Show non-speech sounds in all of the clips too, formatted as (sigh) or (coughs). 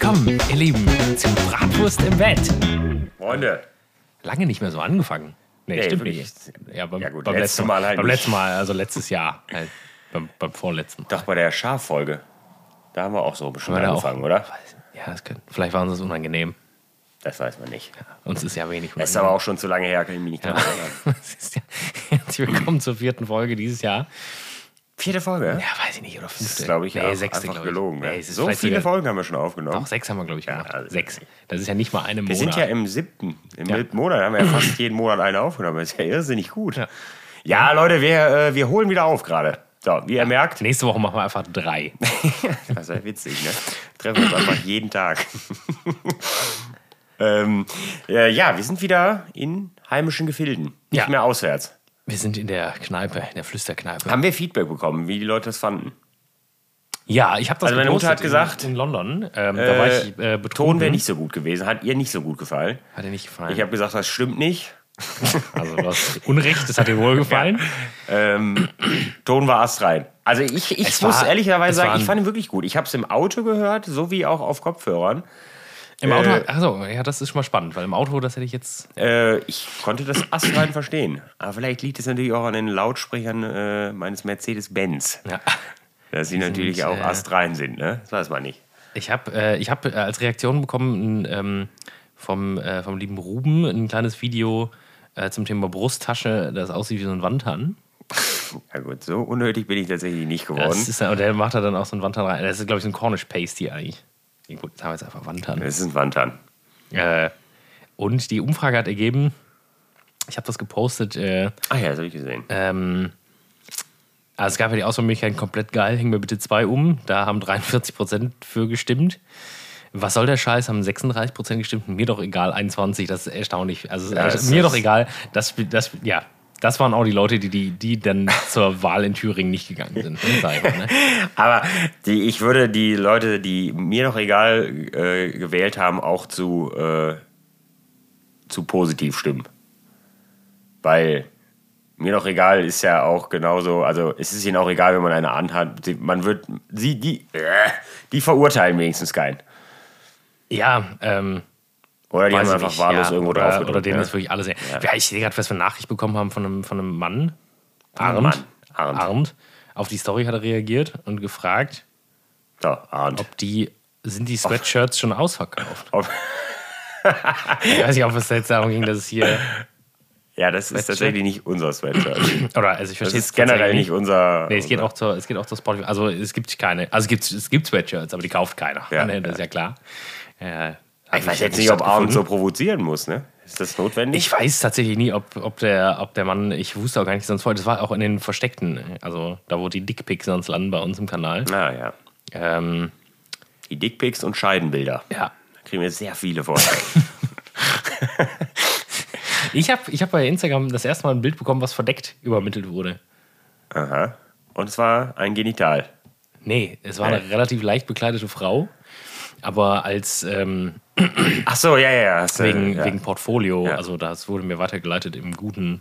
willkommen, ihr Lieben, zu Bratwurst im Bett. Freunde, Lange nicht mehr so angefangen. Nee, Nee, stimmt nicht. Ja, beim, Ja, gut, beim letztes letzten Mal halt Beim nicht. letzten Mal, also letztes Jahr. Halt, beim, beim vorletzten Mal. doch bei der Schaffolge, da haben wir auch so bestimmt angefangen, auch- oder? Ja, das könnte, vielleicht waren sie es unangenehm. Das weiß man nicht. Uns ist ja wenig Das ist aber auch schon zu lange her, kann ich mich nicht dran erinnern. (laughs) Ja, herzlich willkommen zur vierten Folge dieses Jahr. Vierte Folge? Ja, weiß ich nicht, oder Das fünfte. ist, glaube ich, nee, auch sechste, einfach ich. gelogen. Ne? Nee, so viele Folgen haben wir schon aufgenommen. Doch, sechs haben wir, glaube ich, gemacht. also- sechs. Das ist ja nicht mal eine wir Monat. sind ja im siebten, im Ja. siebten Monat, haben wir ja (laughs) fast jeden Monat eine aufgenommen. Das ist ja irrsinnig gut. Ja. Ja, Leute, wir, äh, wir holen wieder auf gerade. So, wie ihr merkt, Nächste Woche machen wir einfach drei. (laughs) Das ist ja witzig, ne? Treffen uns einfach jeden Tag. (laughs) ähm, äh, ja, wir sind wieder in heimischen Gefilden. Nicht Ja. mehr auswärts. Wir sind in der Kneipe, in der Flüsterkneipe. Haben wir Feedback bekommen, wie die Leute das fanden? Ja, ich habe das Also meine Mutter hat gesagt, in, in London. Ähm, da war ich äh, Ton betrunken. wäre nicht so gut gewesen. Hat ihr nicht so gut gefallen. Hat dir nicht gefallen. Ich habe gesagt, das stimmt nicht. (laughs) also du hast Unrecht, das hat dir wohl gefallen. Ähm, Ton war astrein. Also ich, ich Es muss war- ehrlicherweise sagen, ich fand ihn wirklich gut. Ich habe es im Auto gehört, so wie auch auf Kopfhörern. Im Auto, Äh, also ja, das ist schon mal spannend, weil im Auto, das hätte ich jetzt. Äh, ich konnte das astrein verstehen. Aber vielleicht liegt es natürlich auch an den Lautsprechern äh, meines Mercedes-Benz. Ja. Dass sie natürlich sind, auch äh, astrein sind, ne? Das weiß man nicht. Ich habe äh, ich hab, äh, als Reaktion bekommen ähm, vom, äh, vom lieben Ruben ein kleines Video zum Thema Brusttasche, das aussieht wie so ein Wandhahn. Ja gut, so unnötig bin ich tatsächlich nicht geworden. Das ist, und der macht da dann auch so ein Wandhahn rein. Das ist, glaube ich, so ein Cornish Pasty eigentlich. Jetzt haben wir jetzt einfach Wandhahn. Das ist ein Wandhahn. Äh, und die Umfrage hat ergeben, ich habe das gepostet, äh, Ach ja, das habe ich gesehen. ähm, also es gab ja die Auswahlmöglichkeit komplett geil, häng mir bitte zwei um. Da haben 43% für gestimmt. Was soll der Scheiß? Haben 36% gestimmt. Mir doch egal, 21, das ist erstaunlich. Also Ja, es es ist mir ist- doch egal. Das, das, ja, das waren auch die Leute, die, die, die dann (laughs) zur Wahl in Thüringen nicht gegangen sind. Ne? Ich mal, ne? (laughs) Aber die, ich würde die Leute, die mir doch egal äh, gewählt haben, auch zu, äh, zu positiv stimmen. Weil mir doch egal ist ja auch genauso, also es ist ihnen auch egal, wenn man eine anhat. Man wird, sie, die, äh, die verurteilen wenigstens keinen. Ja, ähm, Oder die weiß haben einfach nicht, wahllos ja, irgendwo oder, drauf oder denen ja. ist wirklich alles. Ja. Ja, ich sehe gerade, was wir eine Nachricht bekommen haben von einem, von einem Mann. Arndt. Arndt. Arndt. Auf die Story hat er reagiert und gefragt, So, Arndt. ob die, sind die Sweatshirts schon ausverkauft? Ob, (laughs) Ich weiß nicht, ob es jetzt darum ging, dass es hier. ja, das ist tatsächlich nicht unser Sweatshirt. (clears throat) Oder, also ich Das verstehe ist generell nicht unser. Nee, es geht, auch zur, es geht auch zur Spotify. Also es gibt keine. Also es gibt, es gibt Sweatshirts, aber die kauft keiner. Ja, (laughs) das ist ja. ja klar. Äh, Ich weiß jetzt nicht, ob Arndt so provozieren muss, ne? Ist das notwendig? Ich weiß tatsächlich nie, ob, ob, der, ob der Mann, ich wusste auch gar nicht, sonst vorher, das war auch in den Versteckten, also da, wo die Dickpics sonst landen bei uns im Kanal. Ah, ja. Ähm, Die Dickpics und Scheidenbilder. ja. Da kriegen wir sehr viele von. (laughs) Ich habe ich hab bei Instagram das erste Mal ein Bild bekommen, was verdeckt übermittelt wurde. Aha. Und es war ein Genital. Nee, es war eine relativ leicht bekleidete Frau, aber als ähm, (clears throat) Ach so, ja, ja, ja. Wegen, ja. wegen Portfolio, Ja. also das wurde mir weitergeleitet im guten,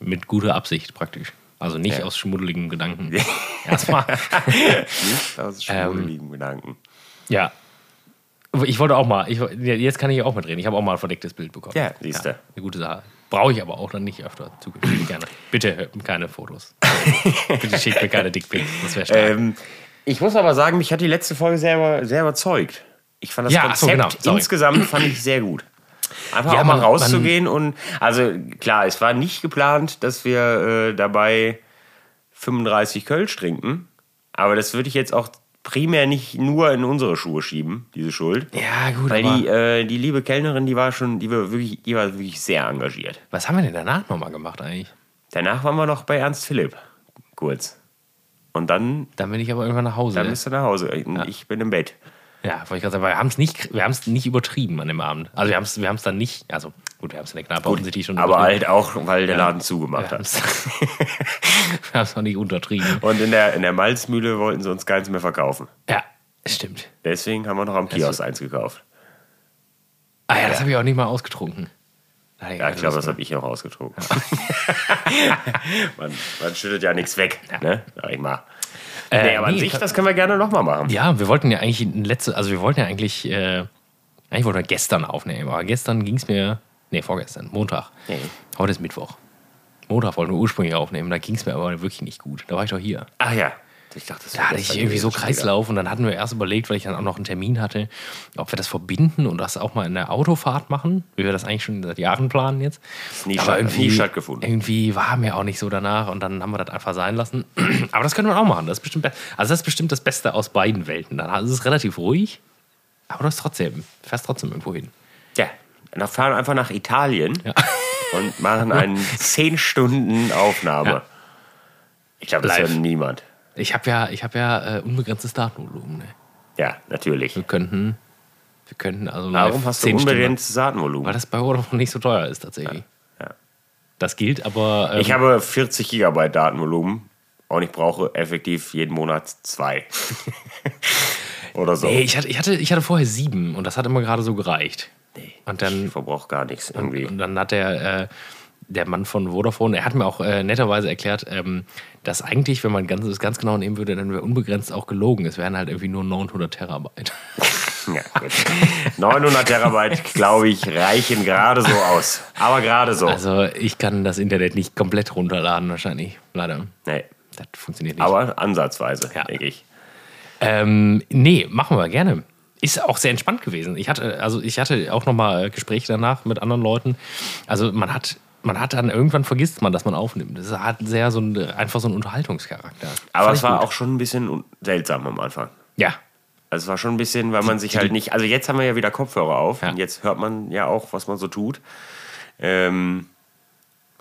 mit guter Absicht praktisch. Also nicht Ja. aus schmuddeligen Gedanken. (laughs) Erstmal. (laughs) Nicht aus Ähm, schmuddeligen Gedanken. Ja. Ich wollte auch mal, ich, ja, jetzt kann ich auch mitreden. Ich habe auch mal ein verdecktes Bild bekommen. Ja, siehst du. Eine gute Sache. Brauche ich aber auch dann nicht öfter zukünftig gerne. Bitte hört keine Fotos. (laughs) Bitte schickt mir keine Dickpics. Das wäre stark. Ähm, ich muss aber sagen, mich hat die letzte Folge sehr, sehr überzeugt. Ich fand das Ja, ach so, Konzept genau, insgesamt fand ich sehr gut. Einfach Ja, auch mal man- rauszugehen und also klar, es war nicht geplant, dass wir äh, dabei 35 Kölsch trinken, aber das würde ich jetzt auch primär nicht nur in unsere Schuhe schieben, diese Schuld. ja, gut, Weil die, äh, die liebe Kellnerin, die war schon, die war wirklich, die war wirklich sehr engagiert. was haben wir denn danach nochmal gemacht eigentlich? Danach waren wir noch bei Ernst Philipp, kurz. Und dann, Dann bin ich aber irgendwann nach Hause. dann bist du nach Hause. Und Ich bin im Bett. ja, wollte ich gerade sagen, wir haben es nicht, wir haben es nicht übertrieben an dem Abend. Also wir haben es, wir dann nicht, also gut, wir haben es in der Kneipe offensichtlich schon Aber halt auch, weil der Laden zugemacht wir hat. (laughs) wir haben es noch nicht untertrieben. Und in der, in der Malzmühle wollten sie uns keins mehr verkaufen. Ja, stimmt. Deswegen haben wir noch am Kiosk eins gekauft. Ah ja, das habe ich auch nicht mal ausgetrunken. Da Ja, ich glaube, das habe ich noch ausgetrunken. (laughs) man, man schüttet ja nichts weg, ne? Sag ich mal. Äh, nee, aber an nee, sich, kann- das können wir gerne nochmal machen. Ja, wir wollten ja eigentlich letzte, also wir wollten ja eigentlich, äh, eigentlich wollten wir gestern aufnehmen, aber gestern ging es mir, nee, vorgestern, Montag. Nee. Heute ist Mittwoch. Montag wollten wir ursprünglich aufnehmen, da ging es mir aber wirklich nicht gut. Da war ich doch hier. Ach ja. Ich dachte, das Da hatte ich irgendwie so Kreislauf und dann hatten wir erst überlegt, weil ich dann auch noch einen Termin hatte, ob wir das verbinden und das auch mal in der Autofahrt machen, wie wir das eigentlich schon seit Jahren planen jetzt. Ist nie aber statt- nie stattgefunden. Irgendwie war mir auch nicht so danach und dann haben wir das einfach sein lassen. (clears throat) aber das können wir auch machen. Das ist bestimmt, be- also das ist bestimmt das Beste aus beiden Welten. Dann ist es relativ ruhig, aber das ist trotzdem, fährst trotzdem irgendwo hin. Ja, dann fahren wir einfach nach Italien Ja. (laughs) und machen eine 10 Stunden Aufnahme. Ja. Ich glaube, das Live. hört niemand. Ich habe ja, ich hab ja äh, unbegrenztes Datenvolumen. Ne? Ja, natürlich. Wir könnten, wir könnten also Warum hast du 10 Stunden- unbegrenztes Datenvolumen? Weil das bei Vodafone nicht so teuer ist tatsächlich. Ja. Das gilt, aber ähm, Ich habe 40 Gigabyte Datenvolumen und ich brauche effektiv jeden Monat zwei. (laughs) Oder so. nee, ich hatte, ich, hatte, ich hatte vorher sieben und das hat immer gerade so gereicht. Und ich dann, verbrauche gar nichts irgendwie. und dann hat der, äh, der Mann von Vodafone, er hat mir auch äh, netterweise erklärt, ähm, dass eigentlich, wenn man ganz, das ganz genau nehmen würde, dann wäre unbegrenzt auch gelogen. Es wären halt irgendwie nur 900 Terabyte. (laughs) Ja, gut. 900 Terabyte, glaube ich, reichen gerade so aus. Aber gerade so. Also ich kann das Internet nicht komplett runterladen wahrscheinlich, leider. nee. Das funktioniert nicht. Aber ansatzweise, Ja. denke ich. Ähm, nee, machen wir gerne. Ist auch sehr entspannt gewesen. Ich hatte, also ich hatte auch nochmal Gespräche danach mit anderen Leuten. Also man hat, man hat dann irgendwann vergisst man, dass man aufnimmt. Das hat sehr so ein, einfach so einen Unterhaltungscharakter. Aber Fand es war gut. auch schon ein bisschen seltsam am Anfang. Ja. Also es war schon ein bisschen, weil man sich halt nicht. Also jetzt haben wir ja wieder Kopfhörer auf Ja. und jetzt hört man ja auch, was man so tut. Ähm,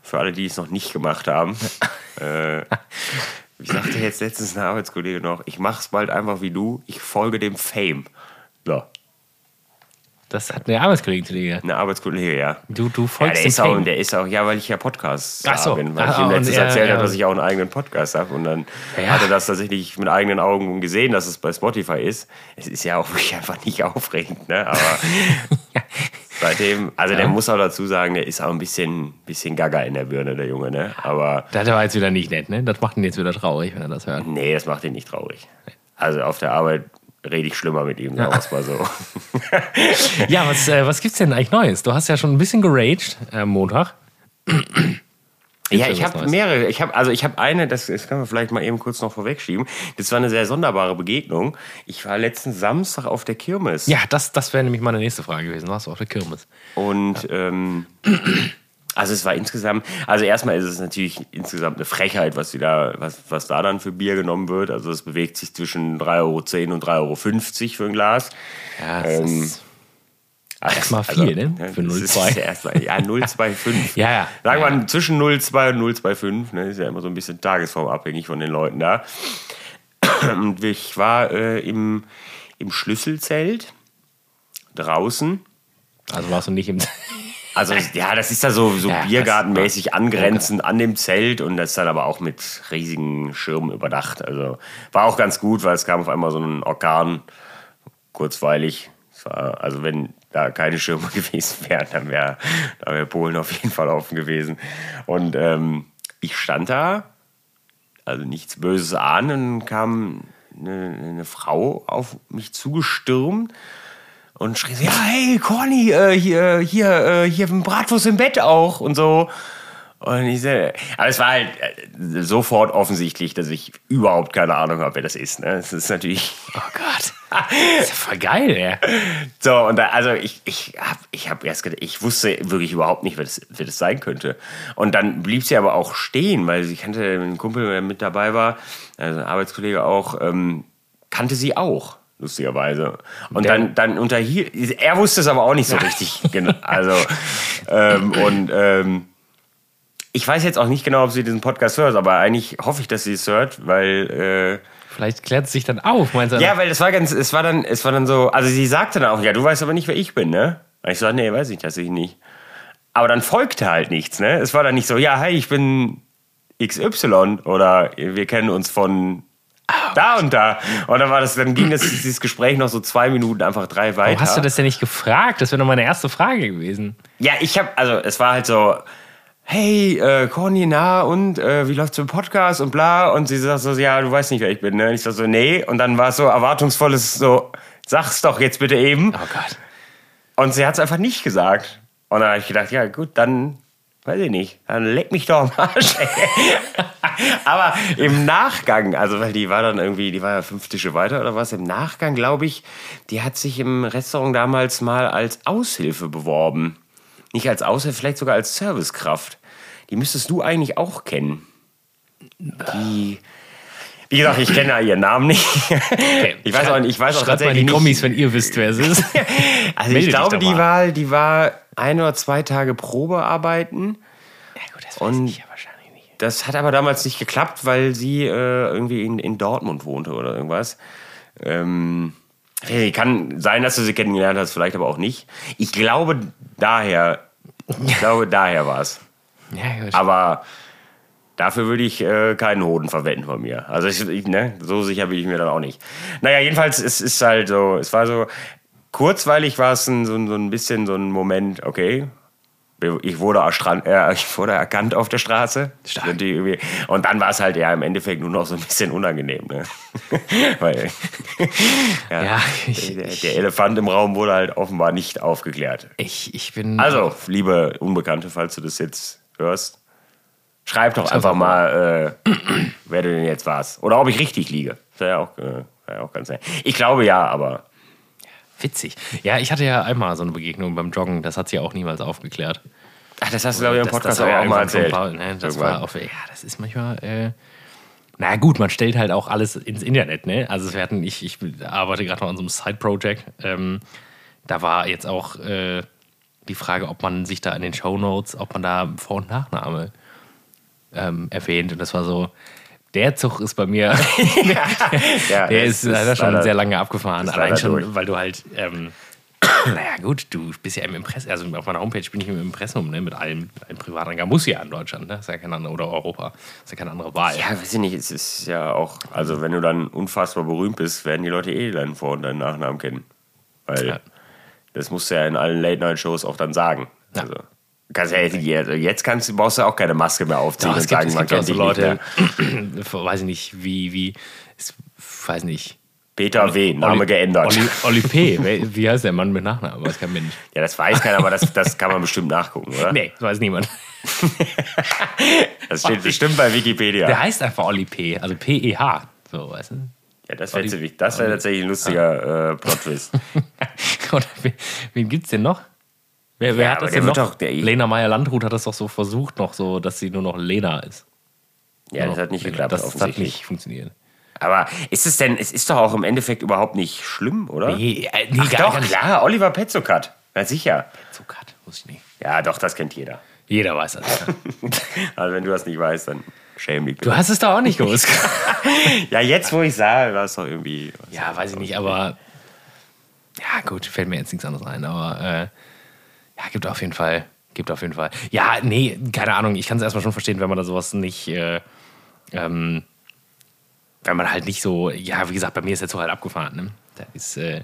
für alle, die es noch nicht gemacht haben. (laughs) äh, ich sagte jetzt letztens ein Arbeitskollege noch, ich mach's bald einfach wie du, ich folge dem Fame. So, Das hat eine Arbeitskollegin zu dir gesagt. ein Arbeitskollege, ja. Du, du Ja, folgst der dem ist, auch, der ist auch, ja, weil ich ja Podcast Ach so. bin, weil Ah, ich ihm und letztens er- erzählt habe, er- dass ich auch einen eigenen Podcast habe und dann Ja. hat er das tatsächlich mit eigenen Augen gesehen, dass es bei Spotify ist. Es ist ja auch wirklich einfach nicht aufregend, ne? Aber (laughs) seitdem, also der muss auch dazu sagen, der ist auch ein bisschen, bisschen gaga in der Birne, der Junge, ne? Aber Das war jetzt wieder nicht nett, ne? Das macht ihn jetzt wieder traurig, wenn er das hört. nee, das macht ihn nicht traurig. Also auf der Arbeit rede ich schlimmer mit ihm, sagen wir es mal so. (laughs) Ja, was, äh, was gibt's denn eigentlich Neues? Du hast ja schon ein bisschen geraged äh, am Montag. (clears throat) Ja, ich habe mehrere. Ich habe also ich habe eine, das, das können wir vielleicht mal eben kurz noch vorwegschieben. Das war eine sehr sonderbare Begegnung. Ich war letzten Samstag auf der Kirmes Ja, das, das wäre nämlich meine nächste Frage gewesen. Warst du auf der Kirmes? und ähm, (clears throat) also es war insgesamt, also erstmal ist es natürlich insgesamt eine Frechheit, was, die da, was, was da dann für Bier genommen wird. Also es bewegt sich zwischen 3,10 Euro und 3,50 Euro für ein Glas. Ja, das Ähm, ist Erstmal viel, ne? Für das ist 0,2. ja erstmal- Ja, 0,25. (laughs) Ja, ja. Sagen wir Ja. mal zwischen 0,2 und 0,25. Ne? Ist ja immer so ein bisschen tagesformabhängig von den Leuten da. Und ich war äh, im, im Schlüsselzelt draußen. Also warst du nicht im. Also ja, das ist da so, so Ja, biergartenmäßig angrenzend an dem Zelt und das ist dann aber auch mit riesigen Schirmen überdacht. Also war auch ganz gut, weil es kam auf einmal so ein Orkan, kurzweilig. War, also wenn da keine Schirme (laughs) gewesen wären, dann wäre da wär Polen auf jeden Fall offen gewesen. Und ähm, ich stand da, also nichts Böses an, und kam eine, eine Frau auf mich zugestürmt und schrie so, ja, hey, Corny, äh, hier, hier, äh, hier ein Bratwurst im Bett auch und so. Und ich so, aber es war halt äh, sofort offensichtlich, dass ich überhaupt keine Ahnung habe, wer das ist. Ne? Es ist natürlich Oh Gott. Das ist ja voll geil, ey. so, und da, also ich, ich habe ich hab erst gedacht, ich wusste wirklich überhaupt nicht, wer das, wer das sein könnte. Und dann blieb sie aber auch stehen, weil sie kannte einen Kumpel, der mit dabei war, also ein Arbeitskollege auch, ähm, kannte sie auch, lustigerweise. Und Der- dann, dann unterhielt, er wusste es aber auch nicht so richtig. genau, also, ähm, und ähm, ich weiß jetzt auch nicht genau, ob sie diesen Podcast hört, aber eigentlich hoffe ich, dass sie es hört, weil äh, Vielleicht klärt es sich dann auf, meinst du? ja, weil es war ganz, es war dann, es war dann so, also sie sagte dann auch, ja, du weißt aber nicht, wer ich bin, ne? Und ich so, nee, weiß ich tatsächlich nicht. Aber dann folgte halt nichts, ne? Es war dann nicht so, ja, hey, ich bin XY oder wir kennen uns von da und da. Und dann war das, dann ging das, dieses Gespräch noch so zwei Minuten, einfach drei weiter. Warum hast du das denn nicht gefragt? Das wäre doch meine erste Frage gewesen. Ja, ich habe, also es war halt so, hey, äh, Corny, na und äh, wie läuft's im Podcast und bla und sie sagt so, ja, du weißt nicht, wer ich bin, ne? Und ich sag so, nee und dann war es so erwartungsvolles so, sag's doch jetzt bitte eben. Oh Gott. Und sie hat's einfach nicht gesagt. Und dann habe ich gedacht, ja gut, dann weiß ich nicht, dann leck mich doch am Arsch. (laughs) Aber im Nachgang, also weil die war dann irgendwie, die war ja fünf Tische weiter oder was, im Nachgang glaube ich, die hat sich im Restaurant damals mal als Aushilfe beworben. Nicht als Aushilfe, vielleicht sogar als Servicekraft. Die müsstest du eigentlich auch kennen. Die, wie gesagt, ich kenne ja ihren Namen nicht. Okay. Ich weiß auch, nicht- ich weiß auch Schreibt mal in tatsächlich die. Kommis, wenn ihr wisst, wer es ist. (laughs) Also Melde ich glaube, die war, die war ein oder zwei Tage Probearbeiten. Ja gut, das Und- weiß ich ja wahrscheinlich nicht. Das hat aber damals nicht geklappt, weil sie äh, irgendwie in, in Dortmund wohnte oder irgendwas. Ähm, hey, kann sein, dass du sie kennengelernt hast, vielleicht aber auch nicht. Ich glaube daher, ich glaube (laughs) daher war es. Ja gut. Aber dafür würde ich äh, keinen Hoden verwenden von mir. Also ich, ich, ne, so sicher bin ich mir dann auch nicht. Naja, jedenfalls, es ist halt so, es war so, kurzweilig war es ein, so, ein- so ein bisschen so ein Moment, okay, ich wurde, äh, ich wurde erkannt auf der Straße. Und, dann war es halt ja im Endeffekt nur noch so ein bisschen unangenehm. Ne? (laughs) Weil (laughs) ja, Ja, ich- der, der Elefant im Raum wurde halt offenbar nicht aufgeklärt. ich, ich bin. Also, liebe Unbekannte, falls du das jetzt hörst, schreib doch einfach mal, äh, (clears throat) wer du denn jetzt warst. Oder ob ich richtig liege. Das wäre ja auch, äh, wär ja auch ganz nett. Ich glaube ja, aber Witzig. Ja, ich hatte ja einmal so eine Begegnung beim Joggen, das hat sie auch niemals aufgeklärt. ach, das hast du, glaube ich, im Das- Podcast das war auch, ja mal erzählt. Paul, ne? Das Irgendwann. war auf, ja, das ist manchmal. Äh, na gut, man stellt halt auch alles ins Internet, ne? Also wir hatten, ich, ich arbeite gerade noch an so einem Side-Project. Ähm, da war jetzt auch äh, die Frage, ob man sich da in den Shownotes, ob man da Vor- und Nachname ähm, erwähnt. Und das war so, der Zug ist bei mir, (laughs) (laughs) ja, der das ist leider schon leider- sehr lange abgefahren. ist Allein schon, durch. weil du halt, ähm, (clears throat) naja gut, du bist ja im Impressum, also auf meiner Homepage bin ich im Impressum, ne, mit allem, mit einem Privatangang. Muss ja in Deutschland, ne? Ist ja keine andere, oder Europa. Ist ja keine andere Wahl. Ja, weiß ich nicht, es ist ja auch, also wenn du dann unfassbar berühmt bist, werden die Leute eh deinen Vor- und deinen Nachnamen kennen. Weil Ja. das musst du ja in allen Late-Night-Shows auch dann sagen. Ja. Also, kannst ja jetzt, kannst, du- brauchst du auch keine Maske mehr aufziehen Doch, und gibt, sagen, man gibt auch kennt so. Leute, (clears throat) weiß ich nicht, wie, wie, weiß nicht. Peter W., Name Olli- geändert. Olli, Olli P., (laughs) wie heißt der Mann mit Nachnamen? Weiß kein Mensch. Ja, das weiß keiner, aber das, das kann man bestimmt nachgucken, oder? Nee, das weiß niemand. (laughs) Das steht bestimmt bei Wikipedia. Der heißt einfach Olli P., also P-E-H. So, weißt du? ja, das wäre wäre tatsächlich ein lustiger äh, Plot-Twist. (laughs) Wen gibt's denn noch? Wer, wer Ja, hat das denn noch? doch- der- Lena Meyer-Landrut hat das doch so versucht, noch so, dass sie nur noch Lena ist. Ja, das hat nicht geklappt, Das, hat nicht funktioniert. Aber ist es denn, es ist doch auch im Endeffekt überhaupt nicht schlimm, oder? Nee, äh, nee Ach gar, doch, gar klar, Oliver Petzokat. Na sicher. Zuckert, muss ich nicht. Ja, doch, das kennt jeder. Jeder weiß das. (laughs) Also wenn du das nicht weißt, dann schäm dich. Du hast es doch auch nicht gewusst. (laughs) Ja, jetzt wo ich sage, war es doch irgendwie. ja, weiß ich nicht, aber ja, gut, fällt mir jetzt nichts anderes ein, aber äh, ja, gibt auf jeden Fall, gibt auf jeden Fall. Ja, nee, keine Ahnung, ich kann es erstmal schon verstehen, wenn man da sowas nicht, äh, ähm, wenn man halt nicht so, ja, wie gesagt, bei mir ist jetzt so halt abgefahren, ne? Da ist, äh,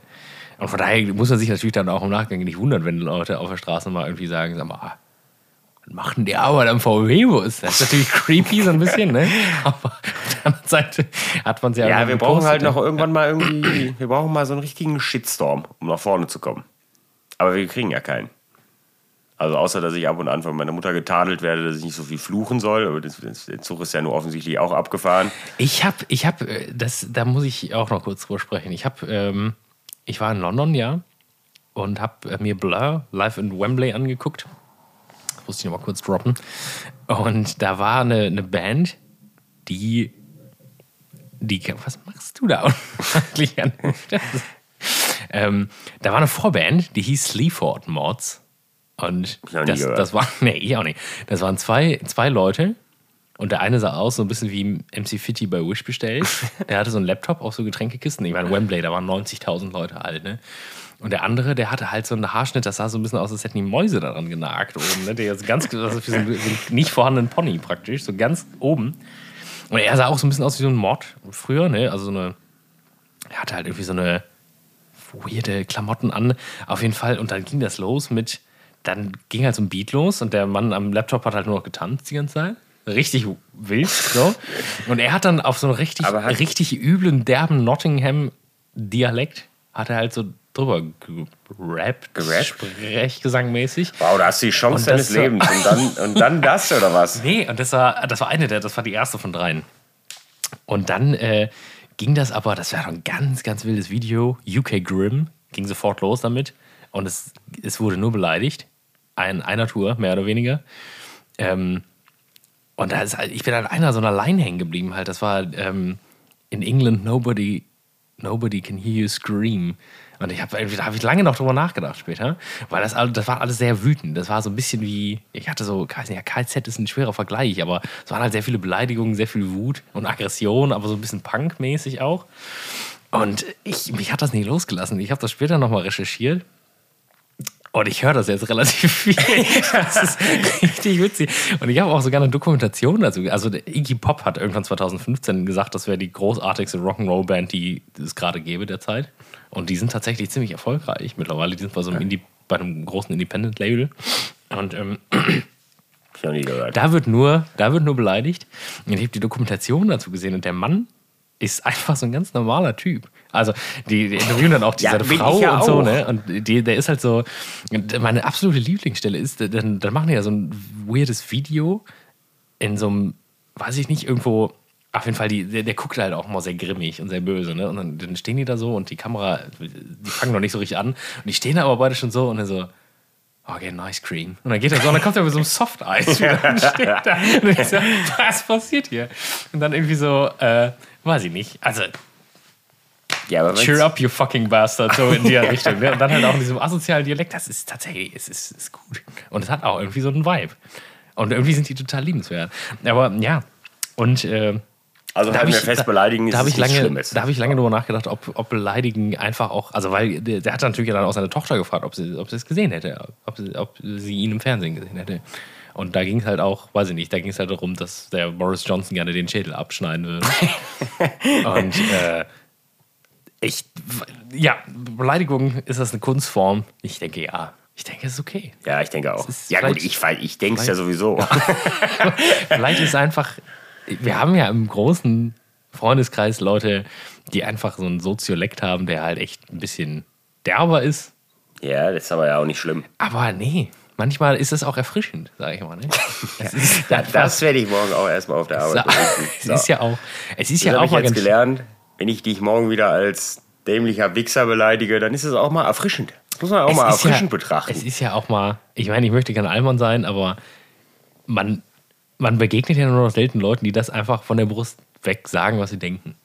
und von daher muss man sich natürlich dann auch im Nachgang nicht wundern, wenn Leute auf der Straße mal irgendwie sagen, sag mal, was macht denn der Arbeit am VW-Bus? Das ist natürlich creepy so ein bisschen, ne? (laughs) Aber auf der anderen Seite hat man es ja Ja, wir brauchen halt ne? noch irgendwann mal irgendwie, wir brauchen mal so einen richtigen Shitstorm, um nach vorne zu kommen. Aber wir kriegen ja keinen. Also außer, dass ich ab und an von meiner Mutter getadelt werde, dass ich nicht so viel fluchen soll. Aber der Zug ist ja nur offensichtlich auch abgefahren. Ich habe, ich habe, äh, das, da muss ich auch noch kurz drüber sprechen. Ich habe, ähm, ich war in London, ja, und habe äh, mir Blur live in Wembley angeguckt. Das musste ich noch mal kurz droppen. Und da war eine, eine Band, die, die, was machst du da? (laughs) Eigentlich an- ähm, da war eine Vorband, die hieß Sleaford Mods. Und das, das war, (laughs) nee, ich auch nicht. Das waren zwei, zwei Leute, und der eine sah aus so ein bisschen wie MC Fitty bei Wish bestellt. Der (laughs) hatte so einen Laptop, auch so Getränkekisten. Ich meine, Wembley, da waren 90.000 Leute alt, ne? Und der andere, der hatte halt so einen Haarschnitt, das sah so ein bisschen aus, als hätten die Mäuse daran genagt oben, ne? Der ist ganz, also für so einen nicht vorhandenen Pony praktisch, so ganz oben. Und er sah auch so ein bisschen aus wie so ein Mod früher, ne? Also so eine, er hatte halt irgendwie so eine weirde Klamotten an. Auf jeden Fall. Und dann ging das los mit dann ging halt so ein Beat los und der Mann am Laptop hat halt nur noch getanzt die ganze Zeit. Richtig wild, so. Und er hat dann auf so einen richtig, hat- richtig üblen, derben Nottingham-Dialekt, hat er halt so drüber gerappt, Gerappt? Sprechgesangmäßig. Wow, da hast du die Chance deines Lebens. Und dann, und dann das, oder was? (laughs) Nee, und das war, das war eine der, das war die erste von dreien. Und dann äh, ging das aber, das war doch ein ganz, ganz wildes Video. UK Grimm ging sofort los damit. Und es, es wurde nur beleidigt. Ein, einer Tour, mehr oder weniger. Ähm, und da ist halt, ich bin an einer so einer Line hängen geblieben halt. Das war ähm, in England nobody, nobody can hear you scream. Und ich habe da habe ich lange noch drüber nachgedacht später, weil das, das war alles sehr wütend. Das war so ein bisschen wie, ich hatte so, weiß nicht, KZ ist ein schwerer Vergleich, aber es waren halt sehr viele Beleidigungen, sehr viel Wut und Aggression, aber so ein bisschen Punk-mäßig auch. Und ich, mich hat das nicht losgelassen. Ich habe das später nochmal recherchiert. Und ich höre das jetzt relativ viel. (laughs) Das ist richtig witzig. Und ich habe auch sogar eine Dokumentation dazu. Also der Iggy Pop hat irgendwann 2015 gesagt, das wäre die großartigste Rock'n'Roll-Band, die es gerade gäbe derzeit. Und die sind tatsächlich ziemlich erfolgreich mittlerweile. Die sind bei so einem Indie, bei einem großen Independent-Label. Und ähm, da wird nur, da wird nur beleidigt. Und ich habe die Dokumentation dazu gesehen und der Mann ist einfach so ein ganz normaler Typ. Also die, die interviewen dann auch die, Ja, Frau ja und so, auch. ne? Und die, der ist halt so. Meine absolute Lieblingsstelle ist, dann, dann machen die ja so ein weirdes Video in so einem, weiß ich nicht, irgendwo. Auf jeden Fall, die, der, der guckt halt auch mal sehr grimmig und sehr böse, ne? Und dann, dann stehen die da so und die Kamera, die fangen noch nicht so richtig an. Und die stehen da aber beide schon so und dann so, okay, nice cream. Und dann geht er so und dann kommt er mit so einem Soft-Eis wieder und steht da. Und ich (laughs) so, was passiert hier? Und dann irgendwie so, äh, weiß ich nicht. Also, Ja, aber cheer up, you fucking bastard, so in der (laughs) Richtung. Ne? Und dann halt auch in diesem asozialen Dialekt, das ist tatsächlich, es ist, ist gut. Und es hat auch irgendwie so einen Vibe. Und irgendwie sind die total liebenswert. Aber ja, und äh, Also da wir ich, fest, beleidigen da, ist da ich lange, Schlimmes. da habe ich lange drüber nachgedacht, ob, ob beleidigen einfach auch, also weil der, der hat natürlich dann auch seine Tochter gefragt, ob sie, ob sie es gesehen hätte, ob sie, ob sie ihn im Fernsehen gesehen hätte. Und da ging es halt auch, weiß ich nicht, da ging es halt darum, dass der Boris Johnson gerne den Schädel abschneiden würde. (laughs) Und äh, ich, ja, Beleidigung ist das eine Kunstform? Ich denke ja. Ich denke, es ist okay. ja, ich denke auch. Ja gut, ich, ich denke es ja sowieso. (laughs) Vielleicht ist einfach, wir haben ja im großen Freundeskreis Leute, die einfach so einen Soziolekt haben, der halt echt ein bisschen derber ist. ja, das ist aber ja auch nicht schlimm. Aber nee, manchmal ist es auch erfrischend, sage ich mal. Ne? (laughs) Es ist, Da, das werde ich morgen auch erstmal auf der Arbeit (laughs) berichten. es ist ja auch, es ist Das ja auch ich mal jetzt ganz gelernt. Wenn ich dich morgen wieder als dämlicher Wichser beleidige, dann ist es auch mal erfrischend. Das muss man auch es mal ist ja, erfrischend betrachten. Es ist ja auch mal, ich meine, ich möchte kein Allmann sein, aber man, man begegnet ja nur noch selten Leuten, die das einfach von der Brust weg sagen, was sie denken.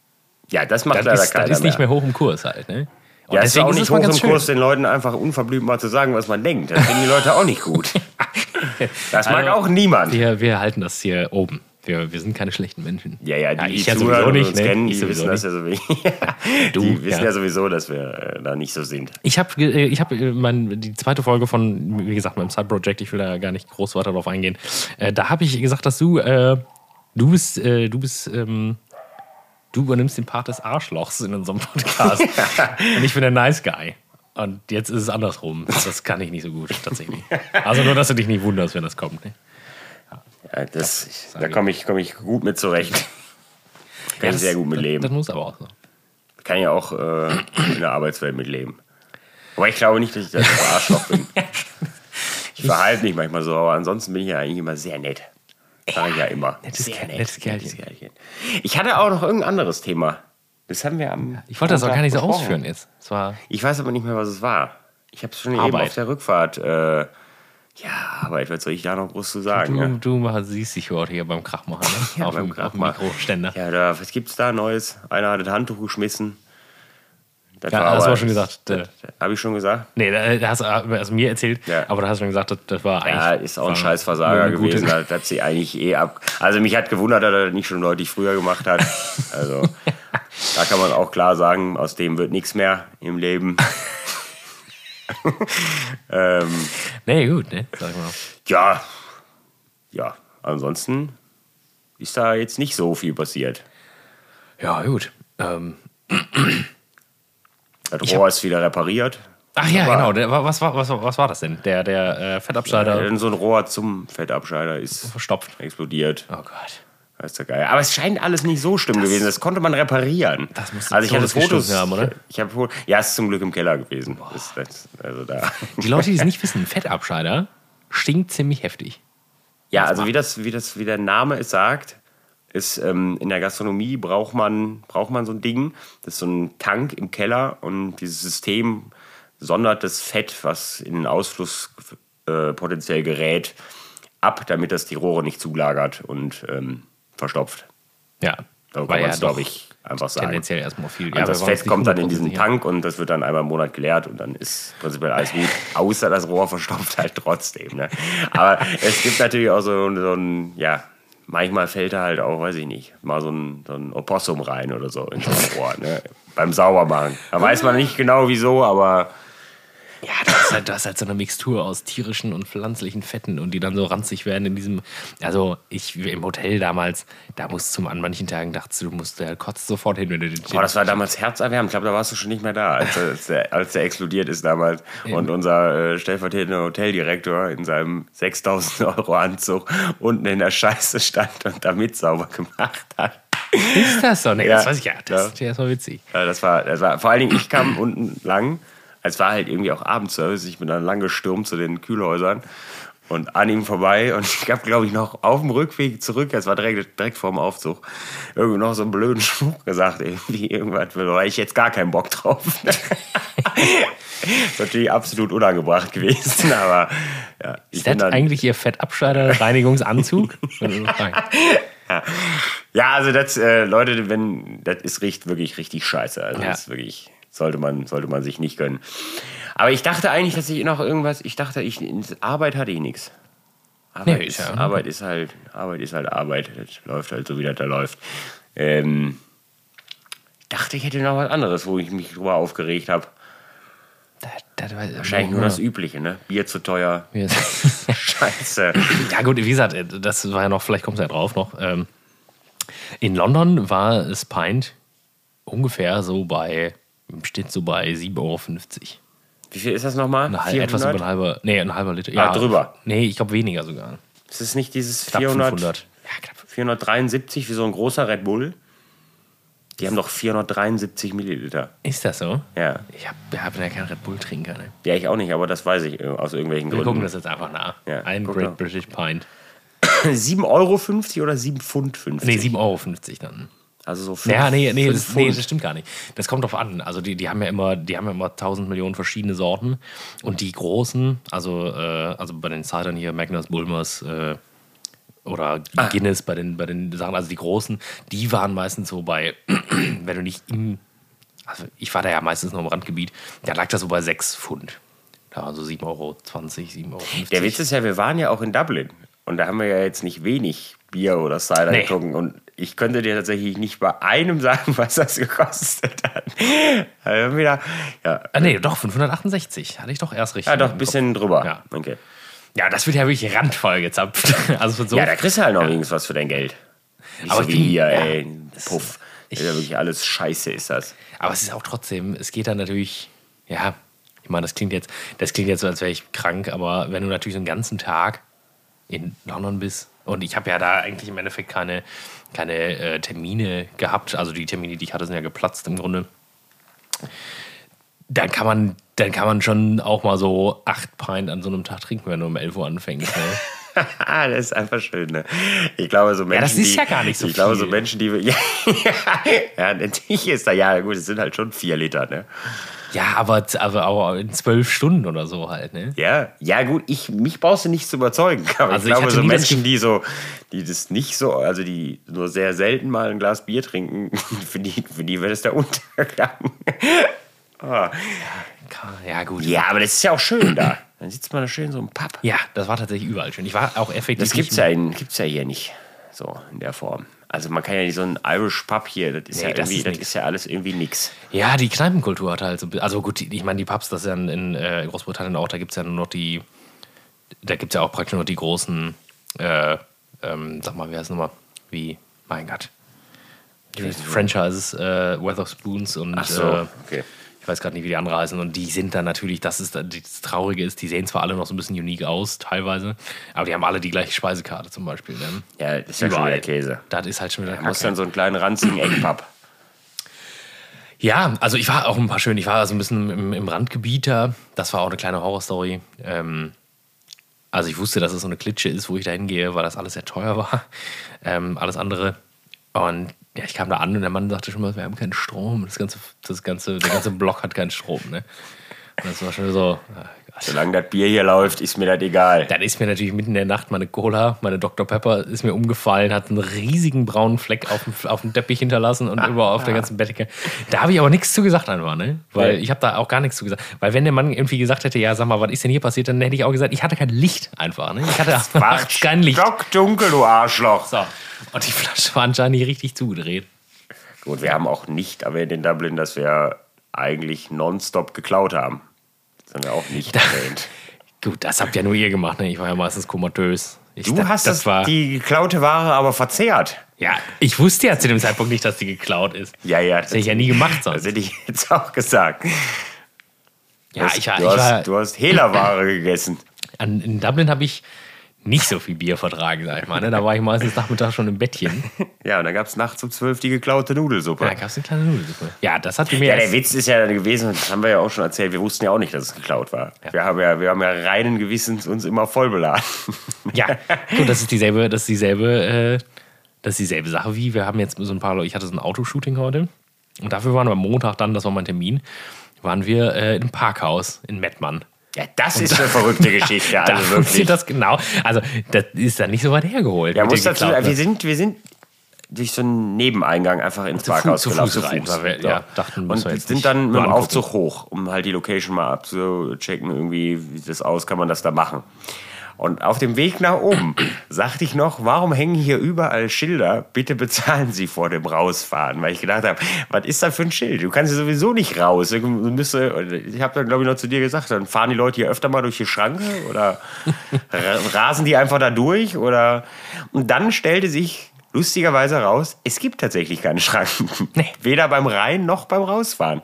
ja, das macht Das leider ist, keiner das ist nicht mehr. mehr hoch im Kurs halt. Ne? Und Ja, es ist deswegen auch nicht mal hoch im schön. Kurs, den Leuten einfach unverblümt mal zu sagen, was man denkt. Das finden die Leute auch nicht gut. (laughs) Das mag Also, auch niemand. Wir, wir halten das hier oben. Wir, wir sind keine schlechten Menschen. Ja, ja, die, ich die ja sowieso nicht. Ne? kennen, Ich die wissen das ja sowieso. (laughs) (laughs) Du, die wissen ja. ja, sowieso, dass wir äh, da nicht so sind. Ich habe ich hab, äh, mein, die zweite Folge von, wie gesagt, meinem Side-Project, ich will da gar nicht groß weiter drauf eingehen. Äh, da habe ich gesagt, dass du, äh, du bist, äh, du bist, ähm, du übernimmst den Part des Arschlochs in unserem Podcast. (laughs) Und ich bin der Nice Guy. Und jetzt ist es andersrum. Das kann ich nicht so gut, tatsächlich. Also nur, dass du dich nicht wunderst, wenn das kommt. Ne? Ja, das, sage da komme ich, komm ich gut mit zurecht. Kann ich das- sehr gut mit Das, leben. das muss aber auch so. Kann ja auch äh, in der Arbeitswelt mitleben. Aber ich glaube nicht, dass ich das Arschloch bin. (laughs) Ich verhalte mich manchmal so, aber ansonsten bin ich ja eigentlich immer sehr nett. Sag ich ja immer. Nettes sehr nett. nettes Kerlchen. Ich hatte auch noch irgendein anderes Thema. Das haben wir am. Ich wollte das auch gar nicht so ausführen jetzt. Es Ich weiß aber nicht mehr, was es war. Ich habe es schon eben Arbeit. auf der Rückfahrt. Äh, ja, Arbeit, was soll ich da noch groß zu sagen? Du, ja? du siehst dich heute hier beim Krachmacher, ne? (laughs) Ja, auf, beim dem, auf dem Krachmacher. Mikroständer. Ja, Ja, da, was gibt's da Neues? Einer hat das Handtuch geschmissen. Das hast du aber schon gesagt. Äh, Habe ich schon gesagt? nee, da, da hast du also mir erzählt, Ja. aber da hast du schon gesagt, das, das war eigentlich. Ja, ist auch ein war scheiß Versager gewesen. Das hat sie eigentlich eh ab. Also mich hat gewundert, dass er das nicht schon deutlich früher gemacht hat. (laughs) Also da kann man auch klar sagen, aus dem wird nichts mehr im Leben. (laughs) ähm, Nee, gut, ne? Sag mal. ja, ja. Ansonsten ist da jetzt nicht so viel passiert. Ja, gut. Ähm, Das Rohr ist wieder repariert. Ach ja, Aber- genau. Der, was, war, was, was war das denn? Der, der äh, Fettabschneider Denn so ein Rohr zum Fettabscheider ist verstopft. explodiert. Oh Gott. Das ist ja geil. Aber es scheint alles nicht so schlimm gewesen. Das konnte man reparieren. Das musste also ich hatte Fotos. haben, oder? Ich habe ja, es ist zum Glück im Keller gewesen. Das, das, also da. Die Leute, die es nicht wissen, Fettabscheider stinkt ziemlich heftig. Ja, also wie das, wie das, wie der Name es sagt, ist ähm, in der Gastronomie braucht man, braucht man so ein Ding. Das ist so ein Tank im Keller und dieses System sondert das Fett, was in den Ausfluss äh, potenziell gerät, ab, damit das die Rohre nicht zulagert und ähm, verstopft. Ja. Weil kann man ja es, glaube ich, einfach sagen. tendenziell erstmal viel. Und wir das waren uns Fett kommt dann in 100% diesen. Tank und das wird dann einmal im Monat geleert und dann ist prinzipiell alles gut. Außer das Rohr verstopft halt trotzdem. Ne? Aber es gibt natürlich auch so, so ein, ja, manchmal fällt da halt auch, weiß ich nicht, mal so ein, so ein Opossum rein oder so in so ein Rohr. Ne? Beim Saubermachen. Da weiß man nicht genau wieso, aber Ja, das ist, halt, das ist halt so eine Mixtur aus tierischen und pflanzlichen Fetten und die dann so ranzig werden in diesem. Also, ich im Hotel damals, da musst du an manchen Tagen dachtest du, du musst der kotzt sofort hin, wenn du den Boah, das war damals herzerwärmend. Ich glaube, da warst du schon nicht mehr da, als, als, der, als der explodiert ist damals. Und unser äh, stellvertretender Hoteldirektor in seinem 6000 Euro Anzug unten in der Scheiße stand und damit sauber gemacht hat. Ist das so? Nee, Ja. das weiß ich ja. Das Ja. ist ja erstmal witzig. Ja, das, war, das war, vor allen Dingen, ich kam unten lang. Es war halt irgendwie auch Abendservice. Ich bin dann lang gestürmt zu den Kühlhäusern und an ihm vorbei. Und ich habe, glaube ich, noch auf dem Rückweg zurück, es war direkt, direkt vor dem Aufzug, irgendwie noch so einen blöden Spruch gesagt. Irgendwie irgendwas, war ich jetzt gar keinen Bock drauf. ist (laughs) natürlich absolut unangebracht gewesen, aber ja. Ist das dann, eigentlich ihr Fettabscheider-Reinigungsanzug? (laughs) ja, also das, äh, Leute, wenn, das ist riecht wirklich richtig scheiße. Also Ja. das ist wirklich, sollte man, sollte man sich nicht gönnen. Aber ich dachte eigentlich, dass ich noch irgendwas, ich dachte, ich, Arbeit hatte ich nichts. Arbeit, Nee, ist, ja- Arbeit ist halt, Arbeit ist halt Arbeit. Das läuft halt so, wie das da läuft. Ähm, ich dachte, ich hätte noch was anderes, wo ich mich drüber aufgeregt habe. Wahrscheinlich nur das Übliche, ne? Bier zu teuer. Ja. (laughs) Scheiße. Ja, gut, wie gesagt, das war ja noch, vielleicht kommt es ja drauf noch. Ähm, in London war es Pint ungefähr so bei, steht so bei 7,50 Euro. Wie viel ist das nochmal? Eine halbe, etwas über ein halber, nee, ein halber Liter. Ah, drüber. Nee, ich glaube weniger sogar. Ist es nicht dieses Knapp 400, 500. Ja, knapp. 473 wie so ein großer Red Bull? Die haben doch 473 Milliliter. Ist das so? Ja. Ich hab, ja keinen Red Bull-Trinker. Ne? Ja, ich auch nicht, aber das weiß ich äh, aus irgendwelchen Wir gucken Gründen. das jetzt einfach nach. Ja, ein Great. British Pint. (coughs) 7,50 Euro oder 7 Pfund 50? Nee, 7,50 Euro dann. Also so 5, Ja, nee, nee, fünf das, nee, das stimmt gar nicht. Das kommt drauf an. Also die, die haben ja immer, die haben ja immer tausend Millionen verschiedene Sorten. Und die großen, also, äh, also bei den Cidern hier, Magnus, Bulmers äh, oder Ah. Guinness bei den, bei den Sachen, also die großen, die waren meistens so bei, (clears throat) wenn du nicht im, also ich war da ja meistens noch im Randgebiet, da lag das so bei 6 Pfund. Da waren so 7,20 Euro, 7,50 Euro. Der Witz ist ja, wir waren ja auch in Dublin. Und da haben wir ja jetzt nicht wenig Bier oder Cider Nee. getrunken. Und ich könnte dir tatsächlich nicht bei einem sagen, (laughs) was das gekostet hat. Also wieder, ja, Ah, nee, doch, 568. Hatte ich doch erst richtig. ja, doch ein bisschen drüber. Ja. Okay. Kopf. Ja, das wird ja wirklich randvoll gezapft. (laughs) Also so Ja, da kriegst du halt noch wenigstens was für dein Geld. Nicht Aber so wie bin- hier, ja, ey. Puff. ich- ist ja wirklich alles scheiße, ist das. Aber es ist auch trotzdem, es geht dann natürlich, ja, ich meine, das klingt jetzt, das klingt jetzt so, als wäre ich krank, aber wenn du natürlich so einen ganzen Tag in London bist und ich habe ja da eigentlich im Endeffekt keine, keine äh, Termine gehabt, also die Termine, die ich hatte, sind ja geplatzt im Grunde. Dann kann man, dann kann man schon auch mal so acht Pint an so einem Tag trinken, wenn du um 11 Uhr anfängst. Ne? (laughs) Das ist einfach schön, ne? Ich glaube, so Menschen. das ist die, ja gar nicht so Ich glaube, so viel. Menschen, die. (laughs) Ja, ja, natürlich ist da, ja, gut, es sind halt schon vier Liter, ne? Ja, aber, aber, aber in zwölf Stunden oder so halt. Ne? Ja, ja, gut, ich, mich brauchst du nicht zu überzeugen. (laughs) Aber Also ich ich glaube, hatte so das Menschen, die so, die das nicht so, also die nur sehr selten mal ein Glas Bier trinken, (laughs) für die, für die wird es der (laughs) Untergang. Ja, gut. Ja, aber das ist ja auch schön da. Dann sitzt man da schön so im Pub. Ja, das war tatsächlich überall schön. Ich war auch effektiv. Das gibt's ja, in, gibt's ja hier nicht so in der Form. Also man kann ja nicht so ein Irish Pub hier, das ist Nee, ja das irgendwie, ist das ist ja alles irgendwie nix. Ja, die Kneipenkultur hat halt so. Also gut, ich meine, die Pubs, das ist ja in, in äh, Großbritannien auch, da gibt es ja nur noch die. Da gibt es ja auch praktisch nur die großen. Äh, ähm, sag mal, wie heißt es nochmal? Wie, mein Gott. Die Franchises, äh, Weatherspoons und. So, Äh, okay. Ich weiß gerade nicht, wie die andere heißen. Und die sind dann natürlich, das ist das Traurige ist, die sehen zwar alle noch so ein bisschen unique aus, teilweise, aber die haben alle die gleiche Speisekarte zum Beispiel. Ne? Ja, das ist ja schon wieder Käse. Das ist halt schon wieder Da muss dann so einen kleinen ranzigen Eckpapp. Ja, also ich war auch ein paar schön. Ich war also ein bisschen im, im Randgebiet da. Das war auch eine kleine Horrorstory. Ähm, also ich wusste, dass es so eine Klitsche ist, wo ich da hingehe, weil das alles sehr teuer war. Ähm, alles andere. Und ja, ich kam da an und der Mann sagte schon mal, wir haben keinen Strom. Das ganze, das ganze, der ganze Block hat keinen Strom. Ne? Und das war schon so. Ah. Solange das Bier hier läuft, ist mir das egal. Dann ist mir natürlich mitten in der Nacht meine Cola, meine Dr. Pepper ist mir umgefallen, hat einen riesigen braunen Fleck auf dem, auf dem Teppich hinterlassen und überall auf der ganzen Bettdecke. Da habe ich aber nichts zu gesagt einfach, ne? Weil Nee. ich habe da auch gar nichts zu gesagt. Weil wenn der Mann irgendwie gesagt hätte, ja, sag mal, was ist denn hier passiert, dann hätte ich auch gesagt, ich hatte kein Licht einfach, ne? Ich hatte War nachts (laughs) kein Licht. stockdunkel, du Arschloch. So. Und die Flasche war anscheinend nicht richtig zugedreht. Gut, wir haben auch nicht erwähnt in Dublin, dass wir eigentlich nonstop geklaut haben. Das haben wir auch nicht (laughs) erwähnt. Gut, das habt ja nur ihr gemacht, ne? Ich war ja meistens komatös. Ich, Du das- hast das das war. die geklaute Ware aber verzehrt. Ja, ich wusste ja zu dem Zeitpunkt nicht, dass die geklaut ist. Ja, ja. Das hätte ich ja nie gemacht sonst. Das hätte ich jetzt auch gesagt. Ja, ich war, du, ich hast, war du hast Hehlerware gegessen. an, in Dublin habe ich nicht so viel Bier vertragen, sag ich mal. Ne? Da war ich meistens Nachmittag schon im Bettchen. (laughs) Ja, und dann gab es nachts um zwölf die geklaute Nudelsuppe. Da gab es eine kleine Nudelsuppe. Ja, das hat die mir Ja, der Witz ist ja gewesen, das haben wir ja auch schon erzählt, wir wussten ja auch nicht, dass es geklaut war. Ja. Wir, haben ja, wir haben ja reinen Gewissens uns immer voll beladen. (laughs) Ja, gut, das ist dieselbe, das ist dieselbe, äh, das ist dieselbe Sache wie, wir haben jetzt so ein paar Leute, ich hatte so ein Autoshooting heute und dafür waren wir am Montag dann, das war mein Termin, waren wir äh, im Parkhaus in Mettmann. Ja, das ist eine verrückte (laughs) Geschichte, Da also wirklich. funktioniert das genau. Also, das ist dann nicht so weit hergeholt. Ja, muss dazu, wir sind, wir sind durch so einen Nebeneingang einfach ins Zu Parkhaus Fuß- zu gelaufen. Fuß wir- ja, dachten, und wir sind dann mit dem. Aufzug hoch, um halt die Location mal abzuchecken, irgendwie, wie sieht das aus, kann man das da machen. Und auf dem Weg nach oben (clears throat) sagte ich noch, warum hängen hier überall Schilder? Bitte bezahlen Sie vor dem Rausfahren. Weil ich gedacht habe, was ist da für ein Schild? Du kannst ja sowieso nicht raus. Du müsste, ich habe dann, glaube ich, noch zu dir gesagt, dann fahren die Leute hier öfter mal durch die Schranke oder (laughs) ra- rasen die einfach da durch? Oder und dann stellte sich lustigerweise heraus, es gibt tatsächlich keine Schranken. Weder beim Rein noch beim Rausfahren.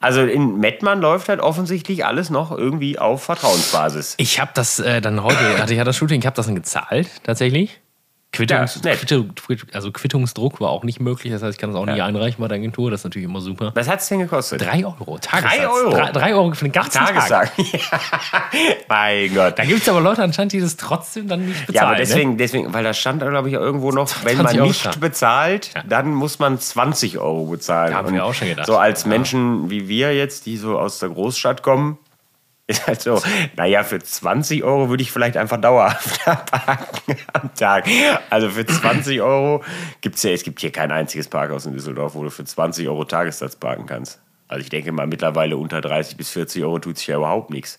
Also in Mettmann läuft halt offensichtlich alles noch irgendwie auf Vertrauensbasis. Ich habe das äh, dann heute, hatte ich ja das Shooting, ich habe das dann gezahlt, tatsächlich. Quittungs, Ja, also Quittungsdruck war auch nicht möglich, das heißt, ich kann es auch nie Ja. einreichen bei der Agentur, das ist natürlich immer super. Was hat es denn gekostet? Drei Euro, Tagessatz. Drei Euro? Drei, drei Euro für den ganzen Tag. Tagestag. (laughs) mein Gott. Da gibt es aber Leute anscheinend, die das trotzdem dann nicht bezahlen. Ja, aber ne? deswegen, deswegen, weil da stand, glaube ich, irgendwo noch, wenn 20 man Euro nicht stand. bezahlt, dann muss man 20 Euro bezahlen. Da haben wir auch schon gedacht. So als. Menschen wie wir jetzt, die so aus der Großstadt kommen, (laughs) ist halt so, naja, für 20 Euro würde ich vielleicht einfach dauerhaft (laughs) parken am Tag. Also für 20 (clears throat) Euro gibt es ja, es gibt hier kein einziges Parkhaus in Düsseldorf, wo du für 20 Euro Tagessatz parken kannst. Also ich denke mal, mittlerweile unter 30 bis 40 Euro tut sich ja überhaupt nichts.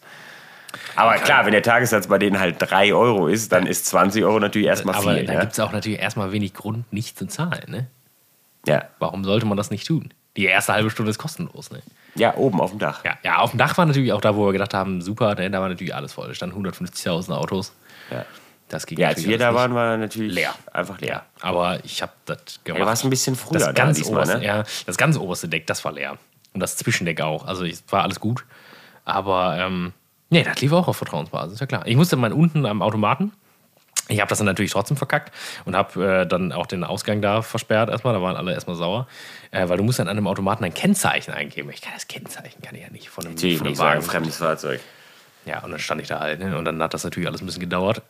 Aber klar, wenn der Tagessatz bei denen halt 3 Euro ist, dann ist 20 Euro natürlich erstmal aber viel. da ja? gibt es auch natürlich erstmal wenig Grund, nicht zu zahlen. Ne? ja. Warum sollte man das nicht tun? Die erste halbe Stunde ist kostenlos. Ne? Ja, oben auf dem Dach. Ja, ja, auf dem Dach war natürlich auch da, wo wir gedacht haben, super, ne, da war natürlich alles voll. Da standen 150.000 Autos. Ja. Das ging Ja, als wir da waren, war natürlich Leer. einfach leer. Aber ich habe das gemacht. Ja, du warst ein bisschen früher das da ganz diesmal, oberste, ne? ja, das ganz oberste Deck, das war leer. Und das Zwischendeck auch. Also es war alles gut. Aber ähm, nee, das lief auch auf Vertrauensbasis, ja klar. Ich musste mal unten am Automaten. Ich habe das dann natürlich trotzdem verkackt und habe äh, dann auch den Ausgang da versperrt erstmal. Da waren alle erstmal sauer. Äh, weil du musst dann an einem Automaten ein Kennzeichen eingeben. Ich kann das Kennzeichen, kann ich ja nicht von einem, Natürlich von einem Wagen. fremdes Fahrzeug. Ja, und dann stand ich da halt. Ne? Und dann hat das natürlich alles ein bisschen gedauert.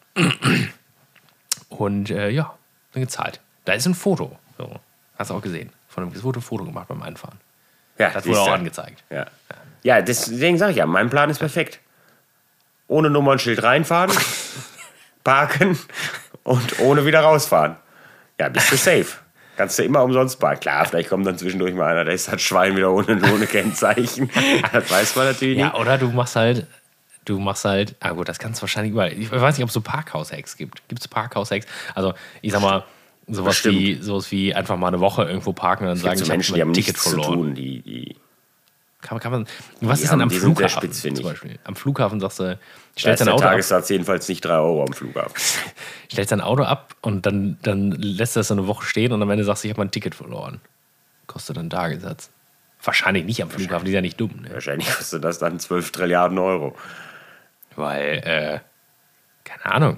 Und äh, ja, dann gezahlt. Da ist ein Foto. So. Hast du auch gesehen. Von einem es wurde ein Foto gemacht beim Einfahren. Ja, Das wurde auch angezeigt. Ja, ja deswegen sage ich ja, mein Plan ist perfekt. Ohne Nummernschild reinfahren, (laughs) parken und ohne wieder rausfahren. Ja, bist du safe. Kannst du immer umsonst parken. Klar, vielleicht kommt dann zwischendurch mal einer, da ist das Schwein wieder ohne, ohne Kennzeichen. Das weiß man natürlich Ja, nicht. oder du machst halt, du machst halt, ah gut, das kannst du wahrscheinlich überall. Ich weiß nicht, ob es so Parkhaus-Hacks gibt. Gibt es Parkhaus-Hacks? Also, ich sag mal, sowas Bestimmt. wie, sowas wie einfach mal eine Woche irgendwo parken und dann sagen, so ich habe Menschen, die haben mein Ticket verloren. tun. Die, die, Kann, kann man, was Die ist denn am sind Flughafen spitzfindig. zum Beispiel? Am Flughafen sagst du, stellst dein Auto ab, Tagessatz jedenfalls nicht 3 Euro am Flughafen. (laughs) stellst dein Auto ab und dann, dann lässt du das so eine Woche stehen und am Ende sagst du, ich habe mein Ticket verloren. Kostet dann Tagessatz. Wahrscheinlich nicht am Flughafen, die ist ja nicht dumm. Ne? Wahrscheinlich kostet das dann 12 Trilliarden Euro. Weil, äh, keine Ahnung.